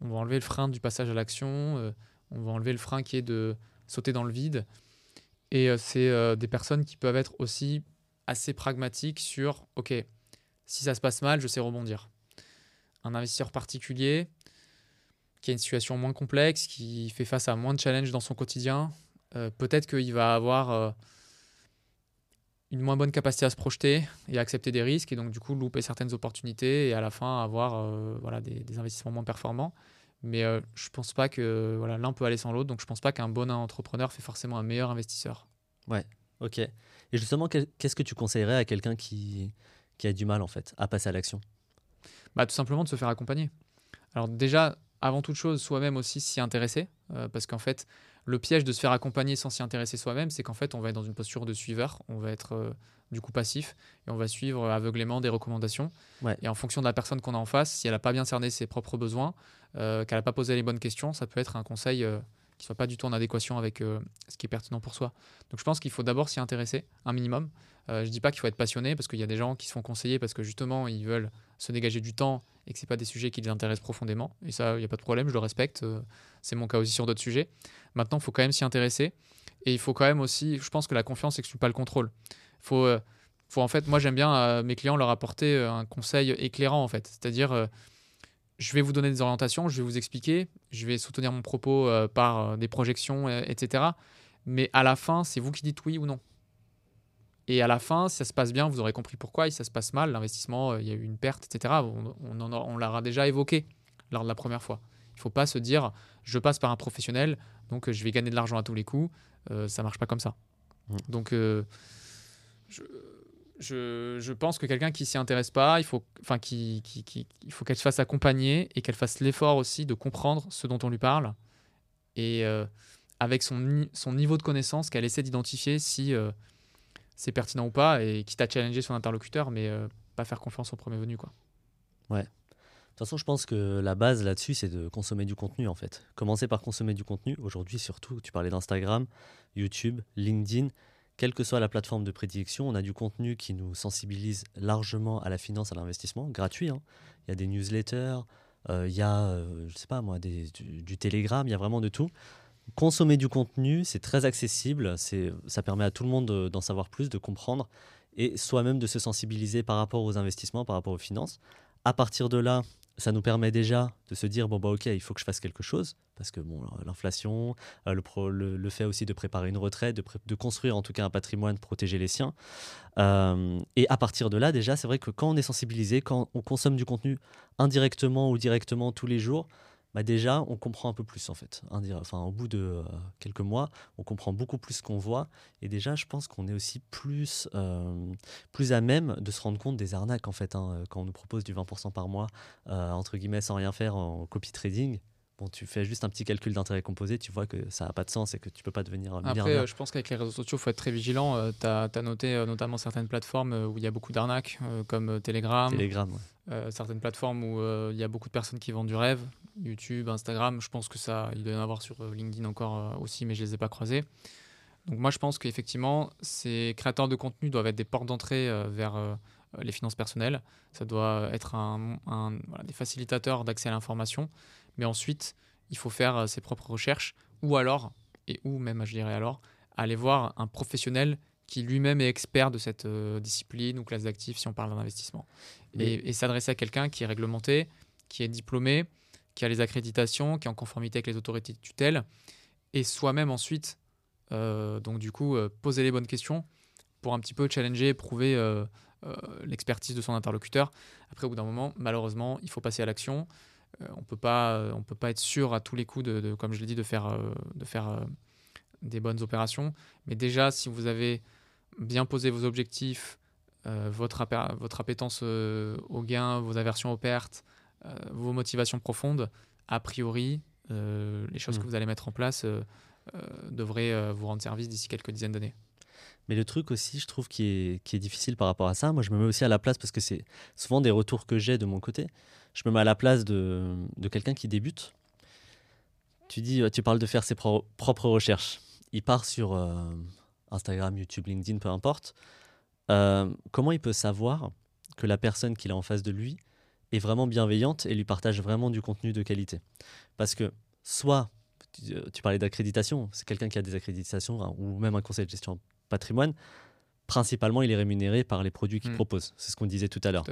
On va enlever le frein du passage à l'action, on va enlever le frein qui est de sauter dans le vide. Et euh, c'est euh, des personnes qui peuvent être aussi assez pragmatiques sur, OK, si ça se passe mal, je sais rebondir. Un investisseur particulier qui a une situation moins complexe, qui fait face à moins de challenges dans son quotidien, euh, peut-être qu'il va avoir une moins bonne capacité à se projeter et à accepter des risques, et donc du coup louper certaines opportunités et à la fin avoir voilà, des investissements moins performants. Mais euh, je pense pas que voilà, l'un peut aller sans l'autre. Donc je pense pas qu'un bon entrepreneur fait forcément un meilleur investisseur. Ouais, ok. Et Et justement, qu'est-ce que tu conseillerais à quelqu'un qui, qui a du mal en fait à passer à l'action? Bah, Tout simplement de se faire accompagner. Alors déjà, avant toute chose, soi-même aussi s'y intéresser, euh, parce qu'en fait, le piège de se faire accompagner sans s'y intéresser soi-même, c'est qu'en fait, on va être dans une posture de suiveur, on va être euh, du coup passif, et on va suivre aveuglément des recommandations. Et en fonction de la personne qu'on a en face, si elle n'a pas bien cerné ses propres besoins, euh, qu'elle n'a pas posé les bonnes questions, ça peut être un conseil qui ne soit pas du tout en adéquation avec ce qui est pertinent pour soi. Donc je pense qu'il faut d'abord s'y intéresser, un minimum. je ne dis pas qu'il faut être passionné, parce qu'il y a des gens qui se font conseiller parce que justement, ils veulent se dégager du temps et que ce pas des sujets qui les intéressent profondément. Et ça, il n'y a pas de problème, je le respecte. Euh, c'est mon cas aussi sur d'autres sujets. Maintenant, il faut quand même s'y intéresser. Et il faut quand même aussi, je pense que la confiance n'exclut pas le contrôle. faut, euh, faut en fait, moi j'aime bien à mes clients leur apporter euh, un conseil éclairant en fait. C'est-à-dire, je vais vous donner des orientations, je vais vous expliquer, je vais soutenir mon propos par des projections, etc. Mais à la fin, c'est vous qui dites oui ou non. Et à la fin, si ça se passe bien, vous aurez compris pourquoi. Si ça se passe mal, l'investissement, euh, il y a eu une perte, etc. On, on, on l'aura déjà évoqué lors de la première fois. Il ne faut pas se dire, je passe par un professionnel, donc euh, je vais gagner de l'argent à tous les coups. Euh, ça ne marche pas comme ça. Mmh. Donc, je, je, pense que quelqu'un qui s'y intéresse pas, il faut, enfin, faut qu'elle se fasse accompagner et qu'elle fasse l'effort aussi de comprendre ce dont on lui parle. Et avec son, son niveau de connaissance, qu'elle essaie d'identifier si c'est pertinent ou pas, et quitte à challenger son interlocuteur, mais euh, pas faire confiance au premier venu. Quoi. Ouais. De toute façon, je pense que la base là-dessus, c'est de consommer du contenu en fait. Commencer par consommer du contenu. Aujourd'hui, surtout, tu parlais d'Instagram, YouTube, LinkedIn. Quelle que soit la plateforme de prédilection, on a du contenu qui nous sensibilise largement à la finance, à l'investissement, gratuit. Hein. Il y a des newsletters, euh, il y a, euh, je sais pas moi, des, du, du Telegram, il y a vraiment de tout consommer du contenu, c'est très accessible, ça permet à tout le monde d'en savoir plus, de comprendre et soi-même de se sensibiliser par rapport aux investissements, par rapport aux finances. À partir de là, ça nous permet déjà de se dire bon bah ok il faut que je fasse quelque chose parce que bon l'inflation euh, le, le, fait aussi de préparer une retraite de, construire en tout cas un patrimoine protéger les siens. Euh, et à partir de là déjà c'est vrai que quand on est sensibilisé quand on consomme du contenu indirectement ou directement tous les jours bah déjà, on comprend un peu plus en fait. Enfin, au bout de euh, quelques mois, on comprend beaucoup plus qu'on voit. Et déjà, je pense qu'on est aussi plus, euh, plus à même de se rendre compte des arnaques en fait. Hein, quand on nous propose du 20% par mois, euh, entre guillemets, sans rien faire en copy trading, Bon, tu fais juste un petit calcul d'intérêt composé, tu vois que ça n'a pas de sens et que tu peux pas devenir milliardaire. Après, je pense qu'avec les réseaux sociaux, il faut être très vigilant. tu as, noté notamment certaines plateformes où il y a beaucoup d'arnaques, comme Telegram. Telegram, certaines plateformes où il y a beaucoup de personnes qui vendent du rêve. YouTube, Instagram, je pense que ça, il doit y en avoir sur euh, LinkedIn encore euh, aussi, mais je les ai pas croisés. Donc moi, je pense qu'effectivement, ces créateurs de contenu doivent être des portes d'entrée euh, vers les finances personnelles. Ça doit être un, des facilitateurs d'accès à l'information. Mais ensuite, il faut faire ses propres recherches ou alors, et ou même, je dirais alors, aller voir un professionnel qui lui-même est expert de cette discipline ou classe d'actifs si on parle d'investissement. Et, et s'adresser à quelqu'un qui est réglementé, qui est diplômé, qui a les accréditations, qui est en conformité avec les autorités de tutelle, et soi-même ensuite, euh, donc du coup, euh, poser les bonnes questions pour un petit peu challenger, prouver euh, l'expertise de son interlocuteur. Après, au bout d'un moment, malheureusement, il faut passer à l'action. On peut pas, on peut pas être sûr à tous les coups, de, comme je l'ai dit, de faire, de faire des bonnes opérations. Mais déjà, si vous avez bien posé vos objectifs, votre, votre appétence au gain, vos aversions aux pertes, euh, vos motivations profondes, a priori, euh, les choses que mm. vous allez mettre en place euh, devraient vous rendre service d'ici quelques dizaines d'années. Mais le truc aussi, je trouve, qui est, difficile par rapport à ça, moi je me mets aussi à la place, parce que c'est souvent des retours que j'ai de mon côté, je me mets à la place de, quelqu'un qui débute. Tu dis, tu parles de faire ses propres recherches. Il part sur Instagram, YouTube, LinkedIn, peu importe. comment il peut savoir que la personne qu'il a en face de lui est vraiment bienveillante et lui partage vraiment du contenu de qualité? Parce que soit, tu, parlais d'accréditation, c'est quelqu'un qui a des accréditations hein, ou même un conseil de gestion patrimoine, principalement il est rémunéré par les produits qu'il hmm. propose. C'est ce qu'on disait tout à l'heure.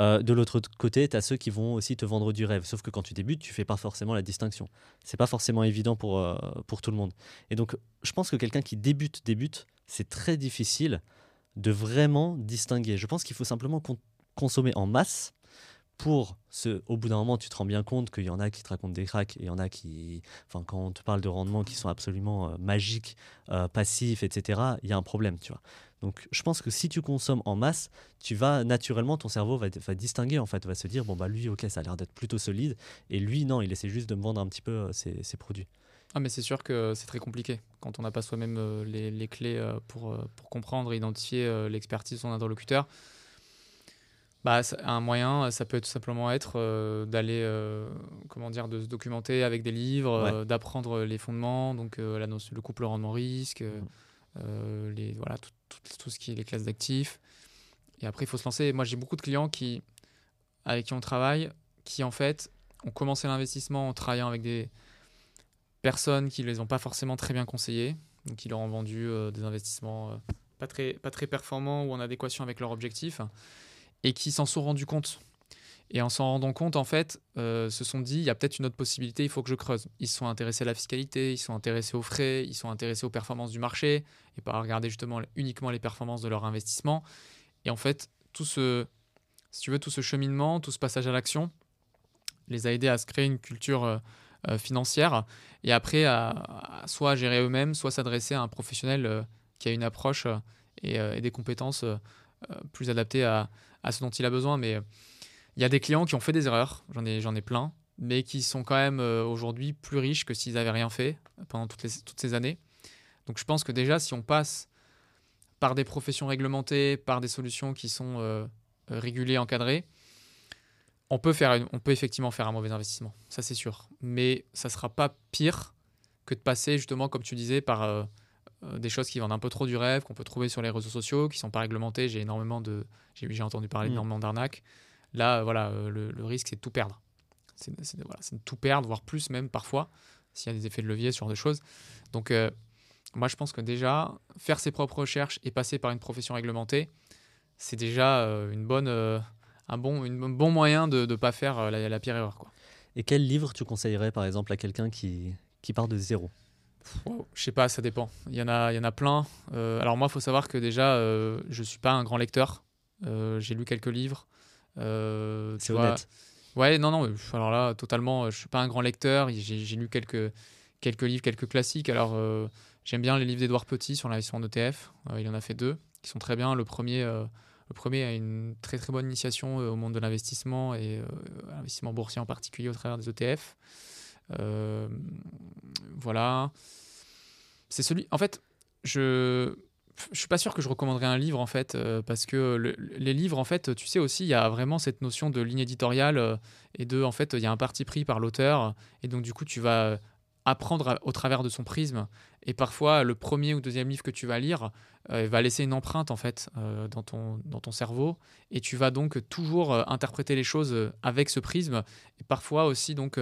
Euh, de l'autre côté, tu as ceux qui vont aussi te vendre du rêve. Sauf que quand tu débutes, tu fais pas forcément la distinction. C'est pas forcément évident pour, euh, pour tout le monde. Et donc, je pense que quelqu'un qui débute, débute, c'est très difficile de vraiment distinguer. Je pense qu'il faut simplement consommer en masse pour ce, au bout d'un moment, tu te rends bien compte qu'il y en a qui te racontent des cracks et il y en a qui, enfin, quand on te parle de rendements qui sont absolument euh, magiques, euh, passifs, etc., il y a un problème, tu vois. Donc, je pense que si tu consommes en masse, tu vas naturellement, ton cerveau va, distinguer, en fait, va se dire, bon, bah, lui, ok, ça a l'air d'être plutôt solide, et lui, non, il essaie juste de me vendre un petit peu euh, ses, produits. Ah, mais c'est sûr que c'est très compliqué quand on n'a pas soi-même les, les, clés pour, pour comprendre et identifier l'expertise de son interlocuteur bah, un moyen, ça peut tout simplement être euh, d'aller, euh, comment dire, de se documenter avec des livres, euh, d'apprendre les fondements, donc la notion, le couple rendement-risque, mmh. les, voilà, tout, tout, ce qui est les classes d'actifs. Et après, il faut se lancer. Moi, j'ai beaucoup de clients qui, avec qui on travaille, qui en fait ont commencé l'investissement en travaillant avec des personnes qui ne les ont pas forcément très bien conseillés, donc qui leur ont vendu des investissements pas, très, pas très performants ou en adéquation avec leurs objectifs et qui s'en sont rendus compte. Et en s'en rendant compte, en fait, euh, se sont dit, il y a peut-être une autre possibilité, il faut que je creuse. Ils se sont intéressés à la fiscalité, ils sont intéressés aux frais, ils sont intéressés aux performances du marché, et pas à regarder justement uniquement les performances de leur investissement. Et en fait, tout ce, si tu veux, tout ce cheminement, tout ce passage à l'action, les a aidés à se créer une culture euh, euh, financière, et après à, soit gérer eux-mêmes, soit s'adresser à un professionnel qui a une approche et des compétences plus adaptées à, à ce dont il a besoin. Mais il y a des clients qui ont fait des erreurs, j'en ai, j'en ai plein, mais qui sont quand même euh, aujourd'hui plus riches que s'ils n'avaient rien fait pendant toutes, toutes ces années. Donc je pense que déjà, si on passe par des professions réglementées, par des solutions qui sont euh, régulées, encadrées, on peut, faire on peut effectivement faire un mauvais investissement, ça c'est sûr. Mais ça ne sera pas pire que de passer justement, comme tu disais, par euh, euh, des choses qui vendent un peu trop du rêve, qu'on peut trouver sur les réseaux sociaux, qui sont pas réglementées. J'ai énormément de, j'ai entendu parler mm. énormément d'arnaques. Là, euh, voilà, euh, le, risque c'est de tout perdre. C'est voilà, de tout perdre, voire plus même parfois, s'il y a des effets de levier sur des choses. Donc, moi, je pense que déjà faire ses propres recherches et passer par une profession réglementée, c'est déjà une bonne, un bon, une, bon moyen de ne pas faire la, la, pire erreur. Quoi. Et quel livre tu conseillerais, par exemple, à quelqu'un qui, qui part de zéro? Je sais pas, ça dépend. Il y en a, il y en a plein. Euh, alors moi, il faut savoir que déjà, euh, je suis pas un grand lecteur. Euh, j'ai lu quelques livres. C'est honnête. Ouais, non, non. Alors là, totalement, je suis pas un grand lecteur. J'ai lu quelques, quelques livres, quelques classiques. Alors, j'aime bien les livres d'Edouard Petit sur l'investissement en ETF. il en a fait deux qui sont très bien. Le premier, le premier a une très très bonne initiation au monde de l'investissement et l'investissement boursier en particulier au travers des ETF. Euh, voilà. C'est celui. En fait, je je suis pas sûr que je recommanderais un livre en fait euh, parce que les livres en fait tu sais aussi il y a vraiment cette notion de ligne éditoriale euh, et de en fait il y a un parti pris par l'auteur et donc du coup tu vas apprendre au travers de son prisme et parfois le premier ou deuxième livre que tu vas lire va laisser une empreinte en fait dans ton dans ton cerveau et tu vas donc toujours interpréter les choses avec ce prisme et parfois aussi donc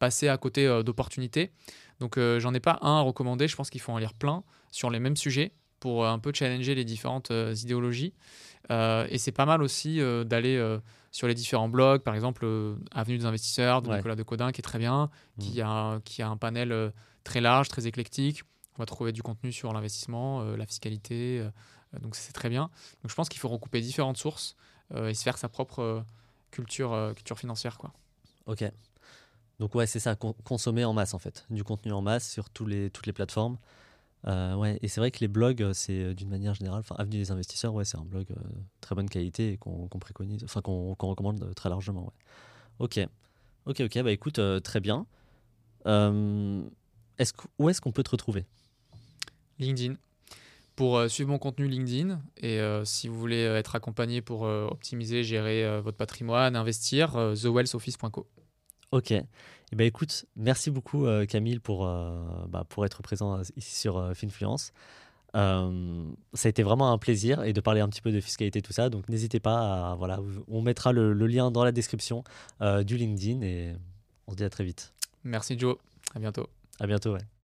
passer à côté euh, d'opportunités. Donc euh, j'en ai pas un à recommander, je pense qu'il faut en lire plein sur les mêmes sujets pour euh, un peu challenger les différentes idéologies. et c'est pas mal aussi d'aller sur les différents blogs, par exemple Avenue des investisseurs de Nicolas Decodin qui est très bien, mmh. qui, a, qui a un panel très large, très éclectique. On va trouver du contenu sur l'investissement, la fiscalité, donc c'est très bien. Donc je pense qu'il faut recouper différentes sources et se faire sa propre culture, culture financière. Quoi. Ok. Donc ouais, c'est ça, consommer en masse en fait, du contenu en masse sur tous les, toutes les plateformes. Euh, ouais, et c'est vrai que les blogs, euh, c'est euh, d'une manière générale, enfin Avenue des investisseurs, ouais, c'est un blog très bonne qualité qu'on préconise, enfin qu'on recommande très largement. Ouais. Ok, ok, ok, bah écoute, très bien. est-ce où est-ce qu'on peut te retrouver? LinkedIn. Pour suivre mon contenu LinkedIn et si vous voulez être accompagné pour optimiser, gérer votre patrimoine, investir, thewellsoffice.co. Ok. Eh ben, écoute, merci beaucoup euh, Camille pour, euh, bah, pour être présent euh, ici sur Finfluence. ça a été vraiment un plaisir et de parler un petit peu de fiscalité tout ça. Donc n'hésitez pas à, voilà, on mettra le, le, lien dans la description du LinkedIn et on se dit à très vite. Merci Joe, à bientôt. À bientôt ouais.